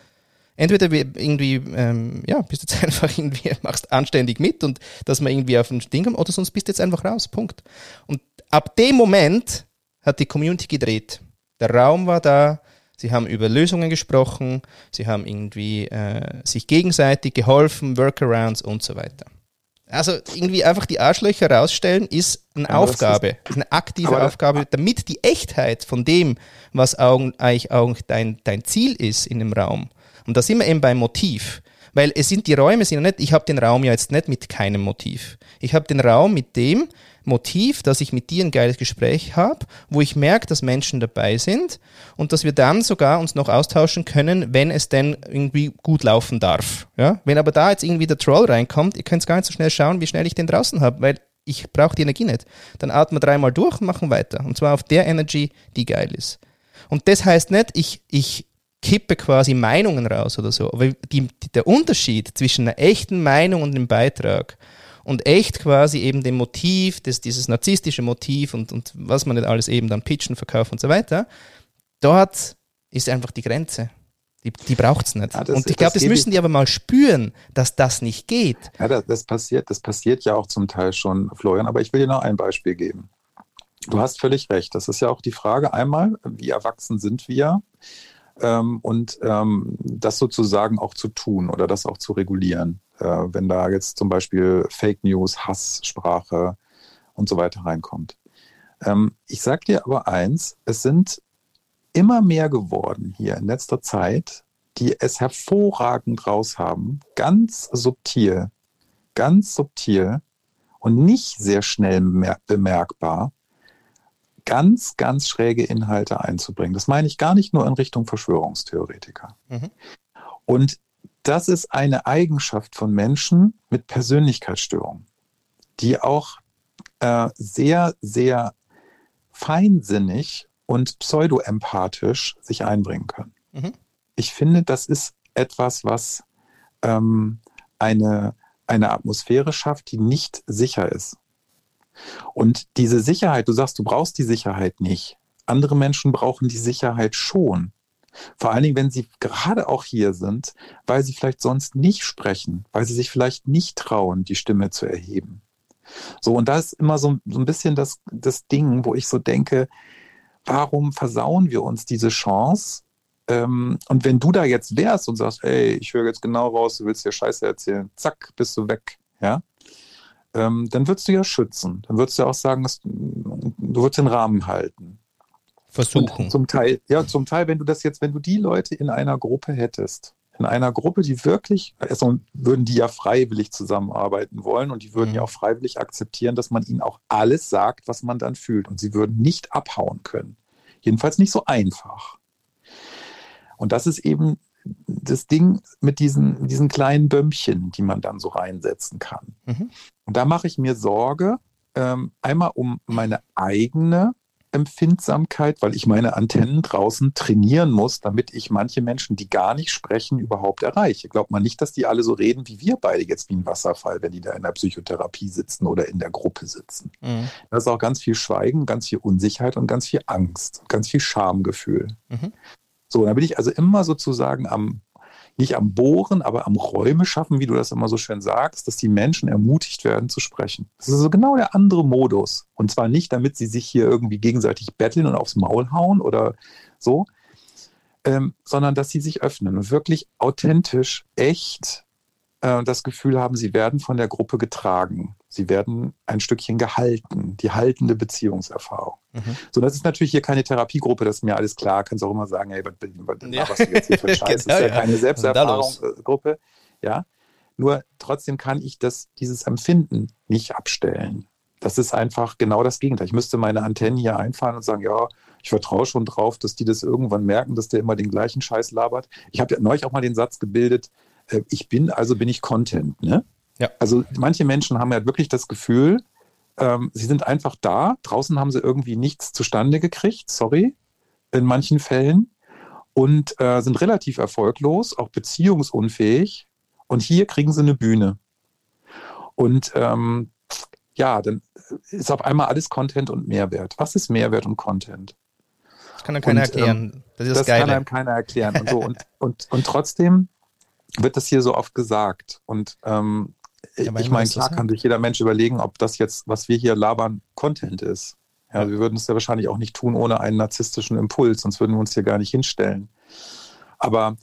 entweder irgendwie, ähm, ja, bist jetzt einfach irgendwie, machst anständig mit und dass man irgendwie auf ein Ding kommt, oder sonst bist du jetzt einfach raus. Punkt. Und ab dem Moment hat die Community gedreht. Der Raum war da, sie haben über Lösungen gesprochen, sie haben irgendwie äh, sich gegenseitig geholfen, Workarounds und so weiter. Also irgendwie einfach die Arschlöcher rausstellen ist eine ja, Aufgabe, ist, eine aktive Aufgabe, damit die Echtheit von dem, was eigentlich auch dein, dein Ziel ist in dem Raum, und da sind wir eben beim Motiv. Weil es sind die Räume sind ja nicht, ich habe den Raum ja jetzt nicht mit keinem Motiv. Ich habe den Raum mit dem Motiv, dass ich mit dir ein geiles Gespräch habe, wo ich merke, dass Menschen dabei sind und dass wir dann sogar uns noch austauschen können, wenn es denn irgendwie gut laufen darf. Ja? Wenn aber da jetzt irgendwie der Troll reinkommt, ihr könnt gar nicht so schnell schauen, wie schnell ich den draußen habe, weil ich brauche die Energie nicht. Dann atmen wir dreimal durch und machen weiter. Und zwar auf der Energy, die geil ist. Und das heißt nicht, ich, ich kippe quasi Meinungen raus oder so. Aber die, der Unterschied zwischen einer echten Meinung und einem Beitrag und echt quasi eben dem Motiv, das, dieses narzisstische Motiv und, und was man nicht alles eben dann pitchen, verkaufen und so weiter, dort ist einfach die Grenze. Die, die braucht es nicht. Ja, das, und ich glaube, das, das müssen die aber mal spüren, dass das nicht geht. Ja, das, das, passiert, das passiert ja auch zum Teil schon, Florian, aber ich will dir noch ein Beispiel geben. Du hast völlig recht. Das ist ja auch die Frage einmal, wie erwachsen sind wir? Ähm, und ähm, das sozusagen auch zu tun oder das auch zu regulieren. Äh, wenn da jetzt zum Beispiel Fake News, Hasssprache und so weiter reinkommt. Ähm, ich sage dir aber eins, es sind immer mehr geworden hier in letzter Zeit, die es hervorragend raus haben, ganz subtil, ganz subtil und nicht sehr schnell bemerkbar, ganz, ganz schräge Inhalte einzubringen. Das meine ich gar nicht nur in Richtung Verschwörungstheoretiker. Mhm. Und das ist eine Eigenschaft von Menschen mit Persönlichkeitsstörungen, die auch äh, sehr, sehr feinsinnig und pseudoempathisch sich einbringen können. Mhm. Ich finde, das ist etwas, was ähm, eine, eine Atmosphäre schafft, die nicht sicher ist. Und diese Sicherheit, du sagst, du brauchst die Sicherheit nicht. Andere Menschen brauchen die Sicherheit schon. Vor allen Dingen, wenn sie gerade auch hier sind, weil sie vielleicht sonst nicht sprechen, weil sie sich vielleicht nicht trauen, die Stimme zu erheben. So, und da ist immer so, so ein bisschen das, das Ding, wo ich so denke, warum versauen wir uns diese Chance? Ähm, und wenn du da jetzt wärst und sagst, ey, ich höre jetzt genau raus, du willst dir Scheiße erzählen, zack, bist du weg, ja, ähm, dann würdest du ja schützen. Dann würdest du auch sagen, dass, du würdest den Rahmen halten. Versuchen. Und zum Teil, ja, zum Teil, wenn du das jetzt, wenn du die Leute in einer Gruppe hättest, in einer Gruppe, die wirklich, also würden die ja freiwillig zusammenarbeiten wollen und die würden mhm. ja auch freiwillig akzeptieren, dass man ihnen auch alles sagt, was man dann fühlt. Und sie würden nicht abhauen können. Jedenfalls nicht so einfach. Und das ist eben das Ding mit diesen, diesen kleinen Bömmchen, die man dann so reinsetzen kann. Mhm. Und da mache ich mir Sorge, ähm, einmal um meine eigene Empfindsamkeit, weil ich meine Antennen draußen trainieren muss, damit ich manche Menschen, die gar nicht sprechen, überhaupt erreiche. Glaubt man nicht, dass die alle so reden wie wir beide jetzt wie ein Wasserfall, wenn die da in der Psychotherapie sitzen oder in der Gruppe sitzen. Mhm. Da ist auch ganz viel Schweigen, ganz viel Unsicherheit und ganz viel Angst, ganz viel Schamgefühl. Mhm. So, da bin ich also immer sozusagen am, nicht am Bohren, aber am Räume schaffen, wie du das immer so schön sagst, dass die Menschen ermutigt werden zu sprechen. Das ist so genau der andere Modus. Und zwar nicht, damit sie sich hier irgendwie gegenseitig betteln und aufs Maul hauen oder so, ähm, sondern dass sie sich öffnen und wirklich authentisch, echt äh, das Gefühl haben, sie werden von der Gruppe getragen. Sie werden ein Stückchen gehalten, die haltende Beziehungserfahrung. Mhm. So, das ist natürlich hier keine Therapiegruppe, das ist mir alles klar. Kannst auch immer sagen, hey, was, was, ja. was du jetzt hier für Scheiß? Das ist ja, ja keine Selbsterfahrungsgruppe. Ja. Nur trotzdem kann ich das, dieses Empfinden nicht abstellen. Das ist einfach genau das Gegenteil. Ich müsste meine Antennen hier einfahren und sagen, ja, ich vertraue schon drauf, dass die das irgendwann merken, dass der immer den gleichen Scheiß labert. Ich habe ja neulich auch mal den Satz gebildet, ich bin, also bin ich Content. Ne? Ja. Also manche Menschen haben ja wirklich das Gefühl, ähm, sie sind einfach da. Draußen haben sie irgendwie nichts zustande gekriegt, sorry, in manchen Fällen. Und äh, sind relativ erfolglos, auch beziehungsunfähig. Und hier kriegen sie eine Bühne. Und ähm, ja, dann ist auf einmal alles Content und Mehrwert. Was ist Mehrwert und Content? Das kann dann keiner und, ähm, erklären. Das, ist das, das kann einem keiner erklären. Und, so. und, und, und trotzdem wird das hier so oft gesagt. Und ähm, ja, ich meine, klar kann sich jeder Mensch überlegen, ob das jetzt, was wir hier labern, Content ist. Ja, ja. wir würden es ja wahrscheinlich auch nicht tun ohne einen narzisstischen Impuls, sonst würden wir uns hier gar nicht hinstellen. Aber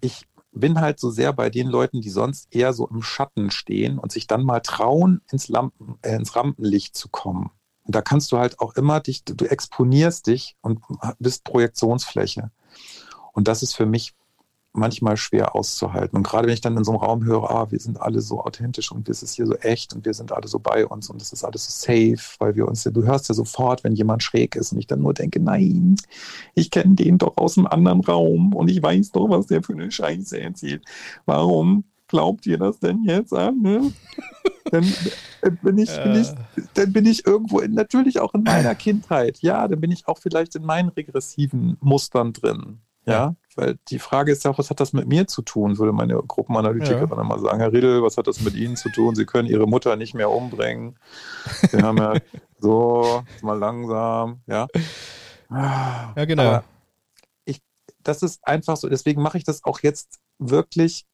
ich bin halt so sehr bei den Leuten, die sonst eher so im Schatten stehen und sich dann mal trauen, ins, Lampen, äh, ins Rampenlicht zu kommen. Und da kannst du halt auch immer dich, du exponierst dich und bist Projektionsfläche. Und das ist für mich manchmal schwer auszuhalten. Und gerade wenn ich dann in so einem Raum höre, ah, wir sind alle so authentisch und es ist hier so echt und wir sind alle so bei uns und es ist alles so safe, weil wir uns ja, du hörst ja sofort, wenn jemand schräg ist und ich dann nur denke, nein, ich kenne den doch aus einem anderen Raum und ich weiß doch, was der für eine Scheiße erzählt. Warum glaubt ihr das denn jetzt an? Ne? dann äh, bin ich, bin ich, dann bin ich irgendwo in, natürlich auch in meiner Kindheit. Ja, dann bin ich auch vielleicht in meinen regressiven Mustern drin. Ja, weil die Frage ist ja auch, was hat das mit mir zu tun, würde meine Gruppenanalytikerin ja. immer sagen. Herr Riedel, was hat das mit Ihnen zu tun? Sie können Ihre Mutter nicht mehr umbringen. Sie haben ja so, mal langsam, ja. Ja, genau. Aber ich, das ist einfach so, deswegen mache ich das auch jetzt wirklich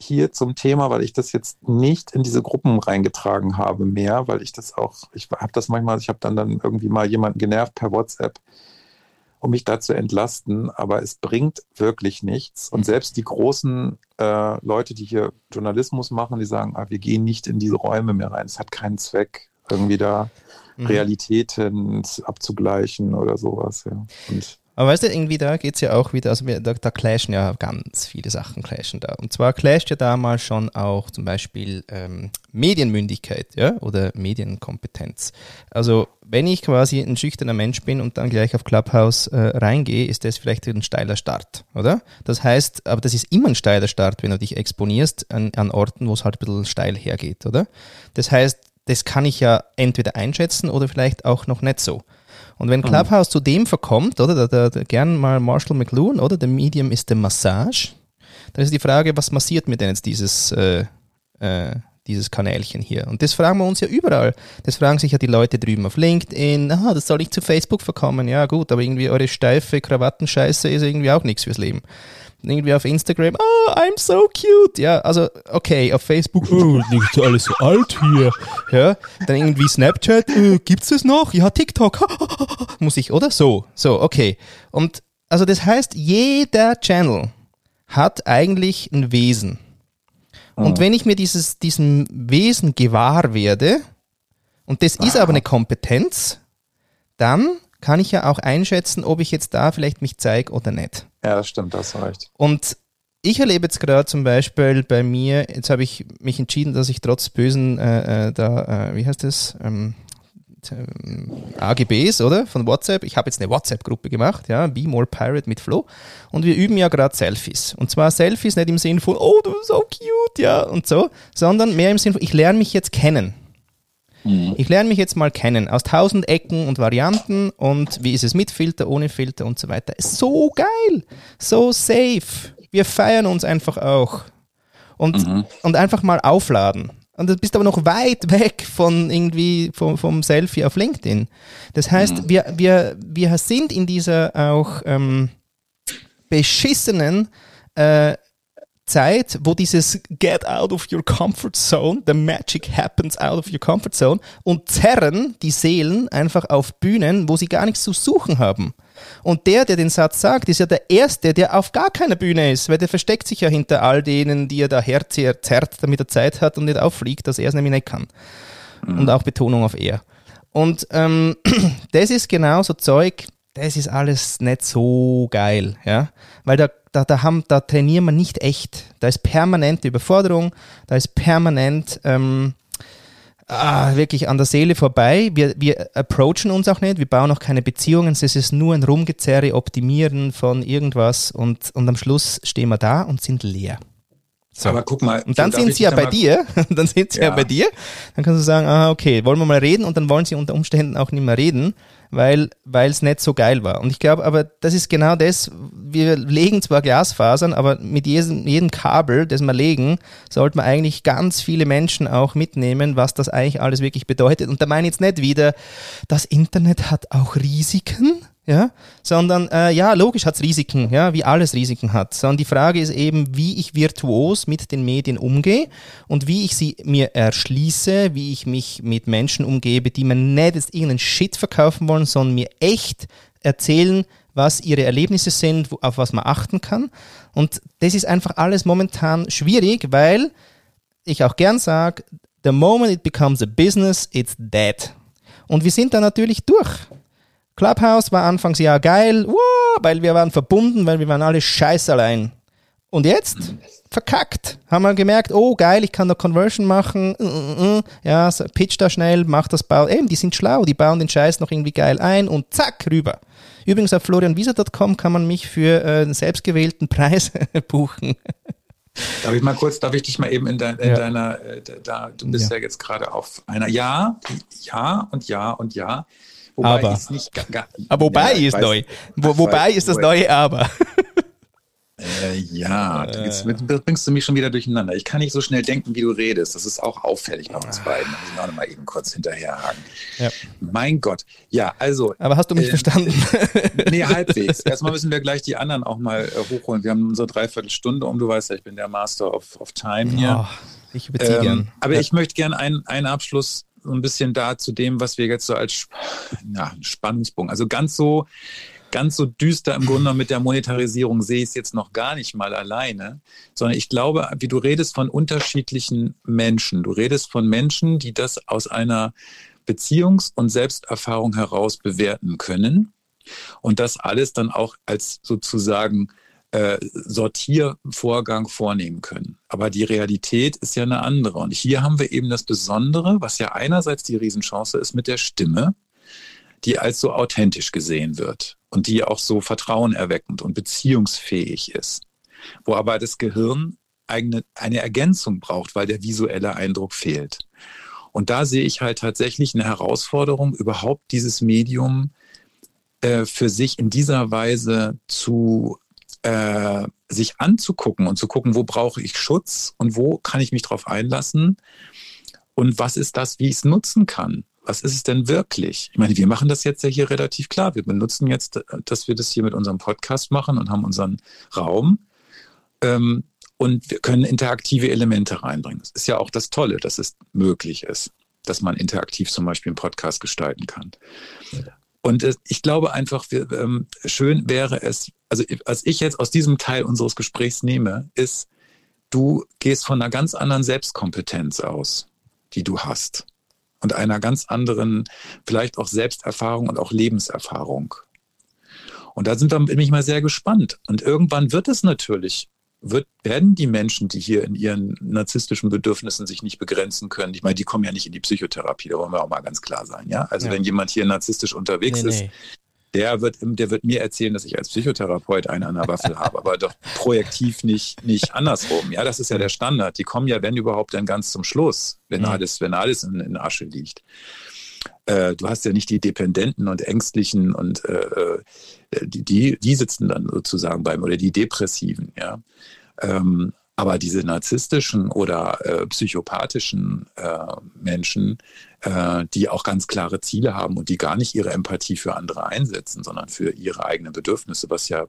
hier zum Thema, weil ich das jetzt nicht in diese Gruppen reingetragen habe mehr, weil ich das auch, ich habe das manchmal, ich habe dann dann irgendwie mal jemanden genervt per WhatsApp um mich da zu entlasten, aber es bringt wirklich nichts. Und mhm. selbst die großen äh, Leute, die hier Journalismus machen, die sagen, ah, wir gehen nicht in diese Räume mehr rein. Es hat keinen Zweck, irgendwie da mhm. Realitäten abzugleichen oder sowas. Ja. Und aber weißt du, irgendwie da geht es ja auch wieder, also da, da clashen ja ganz viele Sachen clashen da. Und zwar clasht ja damals schon auch zum Beispiel ähm, Medienmündigkeit ja, oder Medienkompetenz. Also wenn ich quasi ein schüchterner Mensch bin und dann gleich auf Clubhouse äh, reingehe, ist das vielleicht ein steiler Start, oder? Das heißt, aber das ist immer ein steiler Start, wenn du dich exponierst an, an Orten, wo es halt ein bisschen steil hergeht, oder? Das heißt, das kann ich ja entweder einschätzen oder vielleicht auch noch nicht so. Und wenn mhm. Clubhouse mhm. zu dem verkommt, oder, da, da, da, gern mal Marshall McLuhan, oder, der Medium ist der Massage, dann ist die Frage, was massiert mir denn jetzt dieses, äh, äh, dieses Kanälchen hier? Und das fragen wir uns ja überall. Das fragen sich ja die Leute drüben auf LinkedIn, aha, das soll ich zu Facebook verkommen. Ja gut, aber irgendwie eure steife Krawattenscheiße ist irgendwie auch nichts fürs Leben irgendwie auf Instagram, oh, I'm so cute. Ja, also, okay, auf Facebook, oh, nicht alles so alt hier. Ja, dann irgendwie Snapchat, äh, gibt's das noch? Ja, TikTok, muss ich, oder? So, so, okay. Und, also das heißt, jeder Channel hat eigentlich ein Wesen. Und wenn ich mir dieses, diesem Wesen gewahr werde, und das ist aber eine Kompetenz, dann kann ich ja auch einschätzen, ob ich jetzt da vielleicht mich zeige oder nicht. Ja, das stimmt, das recht. Und ich erlebe jetzt gerade zum Beispiel bei mir, jetzt habe ich mich entschieden, dass ich trotz bösen, äh, äh, da, äh, wie heißt das, ähm, ähm AGBs, oder? Von WhatsApp. Ich habe jetzt eine WhatsApp-Gruppe gemacht, ja, Be More Pirate mit Flo. Und wir üben ja gerade Selfies. Und zwar Selfies nicht im Sinn von, oh, du bist so cute, ja, und so, sondern mehr im Sinn von, ich lerne mich jetzt kennen. Mhm. Ich lerne mich jetzt mal kennen aus tausend Ecken und Varianten und wie ist es mit Filter, ohne Filter und so weiter. So geil, so safe. Wir feiern uns einfach auch. Und, mhm. und einfach mal aufladen. Und du bist aber noch weit weg von irgendwie vom, vom Selfie auf LinkedIn. Das heißt, mhm. wir, wir, wir sind in dieser auch ähm, beschissenen äh, Zeit, wo dieses Get out of your comfort zone, the magic happens out of your comfort zone und zerren die Seelen einfach auf Bühnen, wo sie gar nichts zu suchen haben. Und der, der den Satz sagt, ist ja der Erste, der auf gar keiner Bühne ist, weil der versteckt sich ja hinter all denen, die er da herzerrt, damit er Zeit hat und nicht auffliegt, dass er es nämlich nicht kann. Mhm. Und auch Betonung auf er. Und ähm, das ist genau so Zeug, das ist alles nicht so geil, ja, weil da, da, da, haben, da trainieren wir nicht echt. Da ist permanente Überforderung, da ist permanent ähm, ah, wirklich an der Seele vorbei. Wir, wir approachen uns auch nicht, wir bauen auch keine Beziehungen, es ist nur ein Rumgezerre, Optimieren von irgendwas und, und am Schluss stehen wir da und sind leer. So. Aber guck mal. Und dann sind sie ja bei dir, dann sind sie ja. ja bei dir, dann kannst du sagen, ah, okay, wollen wir mal reden und dann wollen sie unter Umständen auch nicht mehr reden, weil es nicht so geil war. Und ich glaube, aber das ist genau das, wir legen zwar Glasfasern, aber mit jedem, jedem Kabel, das wir legen, sollte man eigentlich ganz viele Menschen auch mitnehmen, was das eigentlich alles wirklich bedeutet. Und da meine ich jetzt nicht wieder, das Internet hat auch Risiken, ja, sondern äh, ja, logisch hat es Risiken, ja, wie alles Risiken hat. Sondern die Frage ist eben, wie ich virtuos mit den Medien umgehe und wie ich sie mir erschließe, wie ich mich mit Menschen umgebe, die mir nicht jetzt irgendeinen Shit verkaufen wollen, sondern mir echt erzählen, was ihre Erlebnisse sind, auf was man achten kann. Und das ist einfach alles momentan schwierig, weil ich auch gern sage, the moment it becomes a business, it's dead. Und wir sind da natürlich durch. Clubhouse war anfangs ja geil, wow, weil wir waren verbunden, weil wir waren alle scheiß allein. Und jetzt? Verkackt. Haben wir gemerkt, oh geil, ich kann da Conversion machen, uh, uh, uh. ja, pitch da schnell, mach das Bau. Eben, die sind schlau, die bauen den Scheiß noch irgendwie geil ein und zack, rüber. Übrigens auf florianwieser.com kann man mich für äh, einen selbstgewählten Preis buchen. Darf ich mal kurz, darf ich dich mal eben in, dein, in ja. deiner, äh, da, du bist ja, ja jetzt gerade auf einer, ja, ja und ja und ja. Wobei aber. Ist nicht aber wobei ja, ist weiß, neu. Wo, wobei ist das neue Aber. Äh, ja, äh. jetzt bringst du mich schon wieder durcheinander. Ich kann nicht so schnell denken, wie du redest. Das ist auch auffällig bei uns beiden. Da muss ich auch noch mal eben kurz hinterherhaken. Ja. Mein Gott. Ja, also. Aber hast du mich äh, verstanden? nee, halbwegs. Erstmal müssen wir gleich die anderen auch mal äh, hochholen. Wir haben unsere Dreiviertelstunde um. Du weißt ja, ich bin der Master of, of Time hier. Oh, ich überziehe ähm, gern. Aber ja. ich möchte gerne einen, einen Abschluss so ein bisschen da zu dem, was wir jetzt so als ja, Spannungsbogen, also ganz so, ganz so düster im Grunde mit der Monetarisierung sehe ich es jetzt noch gar nicht mal alleine, sondern ich glaube, wie du redest von unterschiedlichen Menschen. Du redest von Menschen, die das aus einer Beziehungs- und Selbsterfahrung heraus bewerten können und das alles dann auch als sozusagen äh, Sortiervorgang vornehmen können. Aber die Realität ist ja eine andere. Und hier haben wir eben das Besondere, was ja einerseits die Riesenchance ist mit der Stimme, die als so authentisch gesehen wird und die auch so vertrauenerweckend und beziehungsfähig ist. Wo aber das Gehirn eigene, eine Ergänzung braucht, weil der visuelle Eindruck fehlt. Und da sehe ich halt tatsächlich eine Herausforderung, überhaupt dieses Medium äh, für sich in dieser Weise zu äh, sich anzugucken und zu gucken, wo brauche ich Schutz und wo kann ich mich darauf einlassen und was ist das, wie ich es nutzen kann. Was ist es denn wirklich? Ich meine, wir machen das jetzt ja hier relativ klar. Wir benutzen jetzt, dass wir das hier mit unserem Podcast machen und haben unseren Raum. Ähm, und wir können interaktive Elemente reinbringen. Das ist ja auch das Tolle, dass es möglich ist, dass man interaktiv zum Beispiel einen Podcast gestalten kann. Und ich glaube einfach, ähm, schön wäre es, also was ich jetzt aus diesem Teil unseres Gesprächs nehme, ist, du gehst von einer ganz anderen Selbstkompetenz aus, die du hast. Und einer ganz anderen, vielleicht auch Selbsterfahrung und auch Lebenserfahrung. Und da sind wir, bin ich mal sehr gespannt. Und irgendwann wird es natürlich wird, werden die Menschen, die hier in ihren narzisstischen Bedürfnissen sich nicht begrenzen können, ich meine, die kommen ja nicht in die Psychotherapie, da wollen wir auch mal ganz klar sein, ja. Also ja. wenn jemand hier narzisstisch unterwegs nee, ist, nee. Der wird, der wird mir erzählen, dass ich als Psychotherapeut einen an der Waffel habe, aber doch projektiv nicht, nicht andersrum. Ja, das ist ja der Standard. Die kommen ja, wenn überhaupt, dann ganz zum Schluss, wenn mhm. alles, wenn alles in, in Asche liegt. Äh, du hast ja nicht die Dependenten und Ängstlichen und äh, äh die, die sitzen dann sozusagen beim, oder die Depressiven, ja. Ähm, aber diese narzisstischen oder äh, psychopathischen äh, Menschen, äh, die auch ganz klare Ziele haben und die gar nicht ihre Empathie für andere einsetzen, sondern für ihre eigenen Bedürfnisse, was ja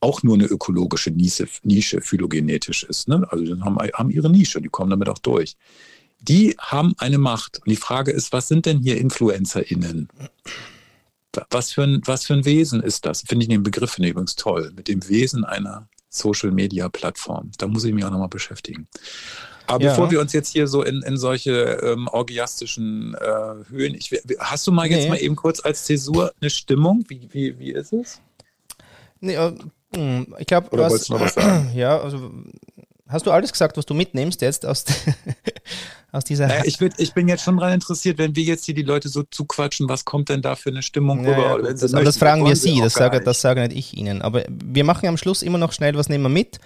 auch nur eine ökologische Nische, Nische phylogenetisch ist. Ne? Also die haben, haben ihre Nische, die kommen damit auch durch. Die haben eine Macht. Und die Frage ist, was sind denn hier InfluencerInnen? Was für ein, was für ein Wesen ist das? Finde ich den Begriff übrigens toll. Mit dem Wesen einer Social Media Plattform. Da muss ich mich auch nochmal beschäftigen. Aber ja. bevor wir uns jetzt hier so in, in solche ähm, orgiastischen äh, Höhen, ich, hast du mal nee. jetzt mal eben kurz als Zäsur eine Stimmung? Wie, wie, wie ist es? Nee, äh, hm, ich glaube, was, was ja, also hast du alles gesagt, was du mitnimmst jetzt aus, aus dieser. Naja, ich, würd, ich bin jetzt schon daran interessiert, wenn wir jetzt hier die Leute so zuquatschen, was kommt denn da für eine Stimmung naja, rüber? das, aber das fragen wir Sie, das sage, das sage nicht ich Ihnen. Aber wir machen am Schluss immer noch schnell, was nehmen wir mit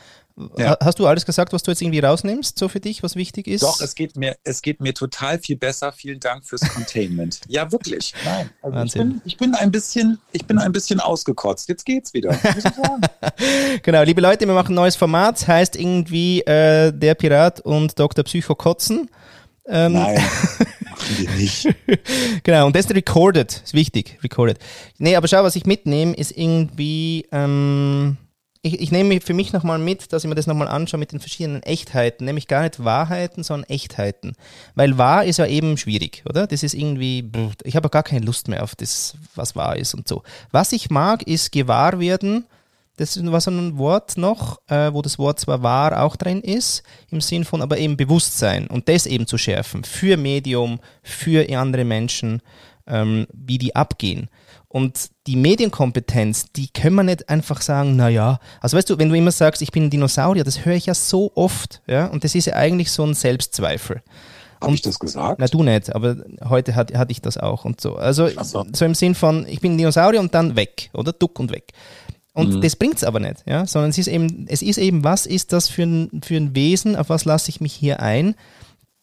ja. Hast du alles gesagt, was du jetzt irgendwie rausnimmst, so für dich, was wichtig ist? Doch, es geht mir, es geht mir total viel besser. Vielen Dank fürs Containment. ja, wirklich. Nein, also ich, bin, ich, bin, ein bisschen, ich bin ein bisschen ausgekotzt. Jetzt geht's wieder. genau, liebe Leute, wir machen ein neues Format, heißt irgendwie äh, Der Pirat und Dr. Psycho kotzen. Ähm, Nein, machen wir nicht. genau, und das ist recorded, ist wichtig, recorded. Nee, aber schau, was ich mitnehme, ist irgendwie, ähm, ich, ich nehme für mich nochmal mit, dass ich mir das nochmal anschaue mit den verschiedenen Echtheiten, nämlich gar nicht Wahrheiten, sondern Echtheiten. Weil wahr ist ja eben schwierig, oder? Das ist irgendwie, ich habe gar keine Lust mehr auf das, was wahr ist und so. Was ich mag, ist gewahr werden, das war so ein Wort noch, äh, wo das Wort zwar wahr auch drin ist, im Sinn von aber eben Bewusstsein und das eben zu schärfen für Medium, für andere Menschen, ähm, wie die abgehen. Und die Medienkompetenz, die können wir nicht einfach sagen, naja, also weißt du, wenn du immer sagst, ich bin ein Dinosaurier, das höre ich ja so oft, ja, und das ist ja eigentlich so ein Selbstzweifel. Habe ich das gesagt? Na, du nicht, aber heute hatte hat ich das auch und so. Also so. so. im Sinn von, ich bin ein Dinosaurier und dann weg, oder? Duck und weg. Und mhm. das es aber nicht, ja, sondern es ist eben, es ist eben, was ist das für ein, für ein Wesen, auf was lasse ich mich hier ein?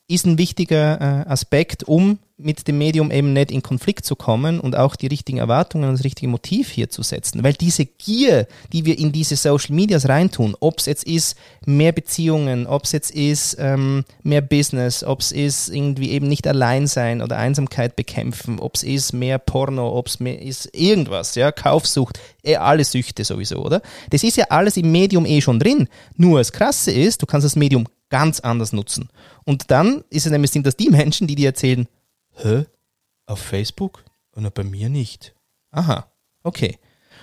Ist ein wichtiger äh, Aspekt, um mit dem Medium eben nicht in Konflikt zu kommen und auch die richtigen Erwartungen und das richtige Motiv hier zu setzen. Weil diese Gier, die wir in diese Social Medias reintun, ob es jetzt ist mehr Beziehungen, ob es jetzt ist ähm, mehr Business, ob es ist irgendwie eben nicht allein sein oder Einsamkeit bekämpfen, ob es ist mehr Porno, ob es ist irgendwas, ja, Kaufsucht, eh alle Süchte sowieso, oder? Das ist ja alles im Medium eh schon drin. Nur das Krasse ist, du kannst das Medium ganz anders nutzen. Und dann ist es nämlich, sind das die Menschen, die dir erzählen, hä, auf Facebook? Und bei mir nicht. Aha, okay.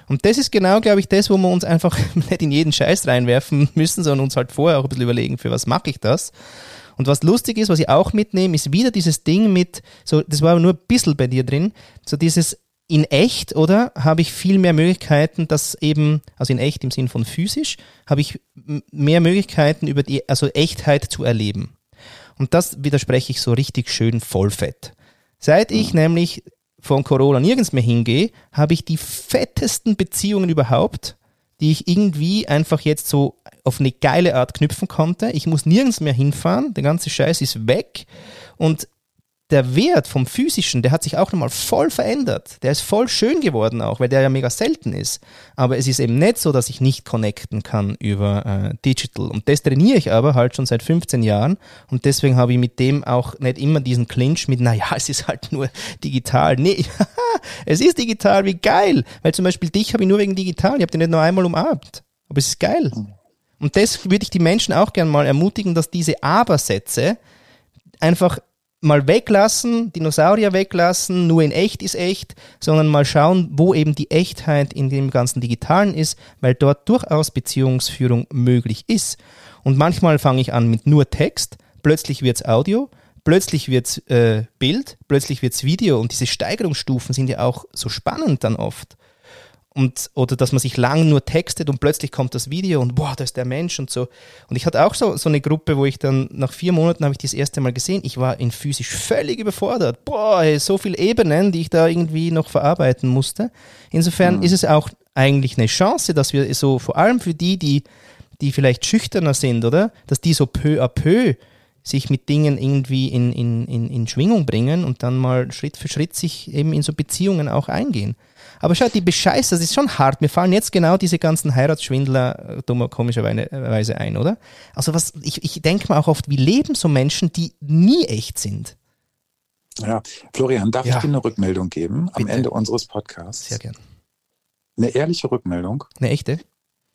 Und das ist genau, glaube ich, das, wo wir uns einfach nicht in jeden Scheiß reinwerfen müssen, sondern uns halt vorher auch ein bisschen überlegen, für was mache ich das. Und was lustig ist, was ich auch mitnehme, ist wieder dieses Ding mit, so, das war nur ein bisschen bei dir drin, so dieses, in echt, oder, habe ich viel mehr Möglichkeiten, dass eben, also in echt im Sinn von physisch, habe ich mehr Möglichkeiten über die, also Echtheit zu erleben. Und das widerspreche ich so richtig schön vollfett. Seit ich mhm. nämlich von Corona nirgends mehr hingehe, habe ich die fettesten Beziehungen überhaupt, die ich irgendwie einfach jetzt so auf eine geile Art knüpfen konnte. Ich muss nirgends mehr hinfahren, der ganze Scheiß ist weg und der Wert vom physischen, der hat sich auch nochmal voll verändert. Der ist voll schön geworden auch, weil der ja mega selten ist. Aber es ist eben nicht so, dass ich nicht connecten kann über äh, Digital. Und das trainiere ich aber halt schon seit 15 Jahren. Und deswegen habe ich mit dem auch nicht immer diesen Clinch mit, naja, es ist halt nur digital. Nee, es ist digital, wie geil. Weil zum Beispiel dich habe ich nur wegen digital. Ich habe dich nicht nur einmal umarmt. Aber es ist geil. Und das würde ich die Menschen auch gerne mal ermutigen, dass diese Aber-Sätze einfach mal weglassen, Dinosaurier weglassen, nur in echt ist echt, sondern mal schauen, wo eben die Echtheit in dem ganzen Digitalen ist, weil dort durchaus Beziehungsführung möglich ist. Und manchmal fange ich an mit nur Text, plötzlich wird es Audio, plötzlich wird es äh, Bild, plötzlich wird es Video und diese Steigerungsstufen sind ja auch so spannend dann oft und oder dass man sich lang nur textet und plötzlich kommt das Video und boah, da ist der Mensch und so. Und ich hatte auch so, so eine Gruppe, wo ich dann nach vier Monaten habe ich das erste Mal gesehen. Ich war in physisch völlig überfordert. Boah, ey, so viele Ebenen, die ich da irgendwie noch verarbeiten musste. Insofern mhm. ist es auch eigentlich eine Chance, dass wir so vor allem für die, die die vielleicht schüchterner sind, oder? Dass die so peu à peu sich mit Dingen irgendwie in, in, in, in Schwingung bringen und dann mal Schritt für Schritt sich eben in so Beziehungen auch eingehen. Aber schau, die Bescheißer, das ist schon hart. Mir fallen jetzt genau diese ganzen Heiratsschwindler äh, dummer, komischerweise ein, oder? Also was, ich, ich denke mir auch oft, wie leben so Menschen, die nie echt sind? Ja, Florian, darf ja. ich dir eine Rückmeldung geben am Bitte. Ende unseres Podcasts? Sehr gern. Eine ehrliche Rückmeldung. Eine echte?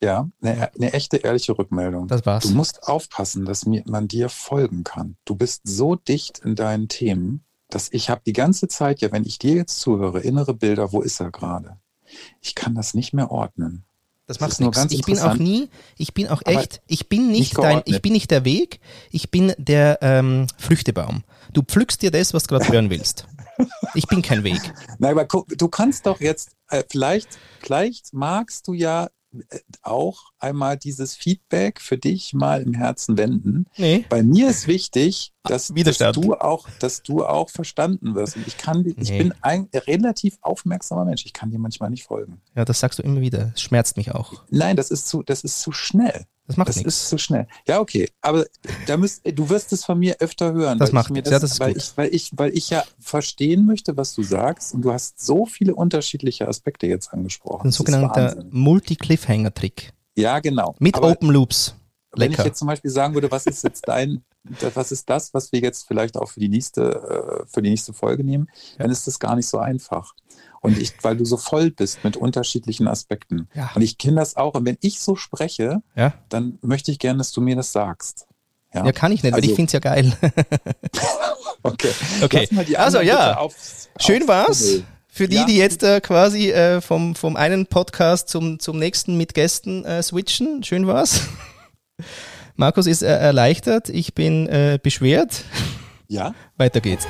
Ja, eine, eine echte, ehrliche Rückmeldung. Das war's. Du musst aufpassen, dass mir, man dir folgen kann. Du bist so dicht in deinen Themen, dass ich habe die ganze Zeit, ja, wenn ich dir jetzt zuhöre, innere Bilder, wo ist er gerade? Ich kann das nicht mehr ordnen. Das Das macht nichts. ganz Ich bin auch nie, ich bin auch echt, ich bin nicht, nicht dein, ich bin nicht der Weg, ich bin der ähm, Früchtebaum. Du pflückst dir das, was du gerade hören willst. Ich bin kein Weg. Nein, aber guck, du kannst doch jetzt, äh, vielleicht, vielleicht magst du ja auch einmal dieses Feedback für dich mal im Herzen wenden. Nee. Bei mir ist wichtig, dass, dass Widerstand. du auch, dass du auch verstanden wirst. Und ich kann, ich Nee. bin ein relativ aufmerksamer Mensch. Ich kann dir manchmal nicht folgen. Ja, das sagst du immer wieder. Es schmerzt mich auch. Nein, das ist zu, das ist zu schnell. Das macht Das ist nichts. zu schnell. Ja, okay. Aber da müsst, du wirst es von mir öfter hören. Das weil macht ich mir nichts. Ja, das ist weil gut. ich, weil ich, weil ich ja verstehen möchte, was du sagst. Und du hast so viele unterschiedliche Aspekte jetzt angesprochen. Ein Das ist sogenannter. Multi-Cliffhanger-Trick. Ja, genau. Mit Aber Open Loops. wenn ich Lecker. jetzt zum Beispiel sagen würde, was ist jetzt dein, was ist das, was wir jetzt vielleicht auch für die nächste, äh, für die nächste Folge nehmen, Ja. dann ist das gar nicht so einfach. Und ich, weil du so voll bist mit unterschiedlichen Aspekten. Ja. Und ich kenne das auch. Und wenn ich so spreche, Ja? dann möchte ich gerne, dass du mir das sagst. Ja, ja, kann ich nicht, weil Also- ich finde es ja geil. okay. Okay. Also, ja. aufs- Schön war's. Puzzle. Für die, Ja. die jetzt äh, quasi äh, vom, vom einen Podcast zum, zum nächsten mit Gästen äh, switchen. Schön war's. Markus ist äh, erleichtert, ich bin äh, beschwert. Ja? Weiter geht's.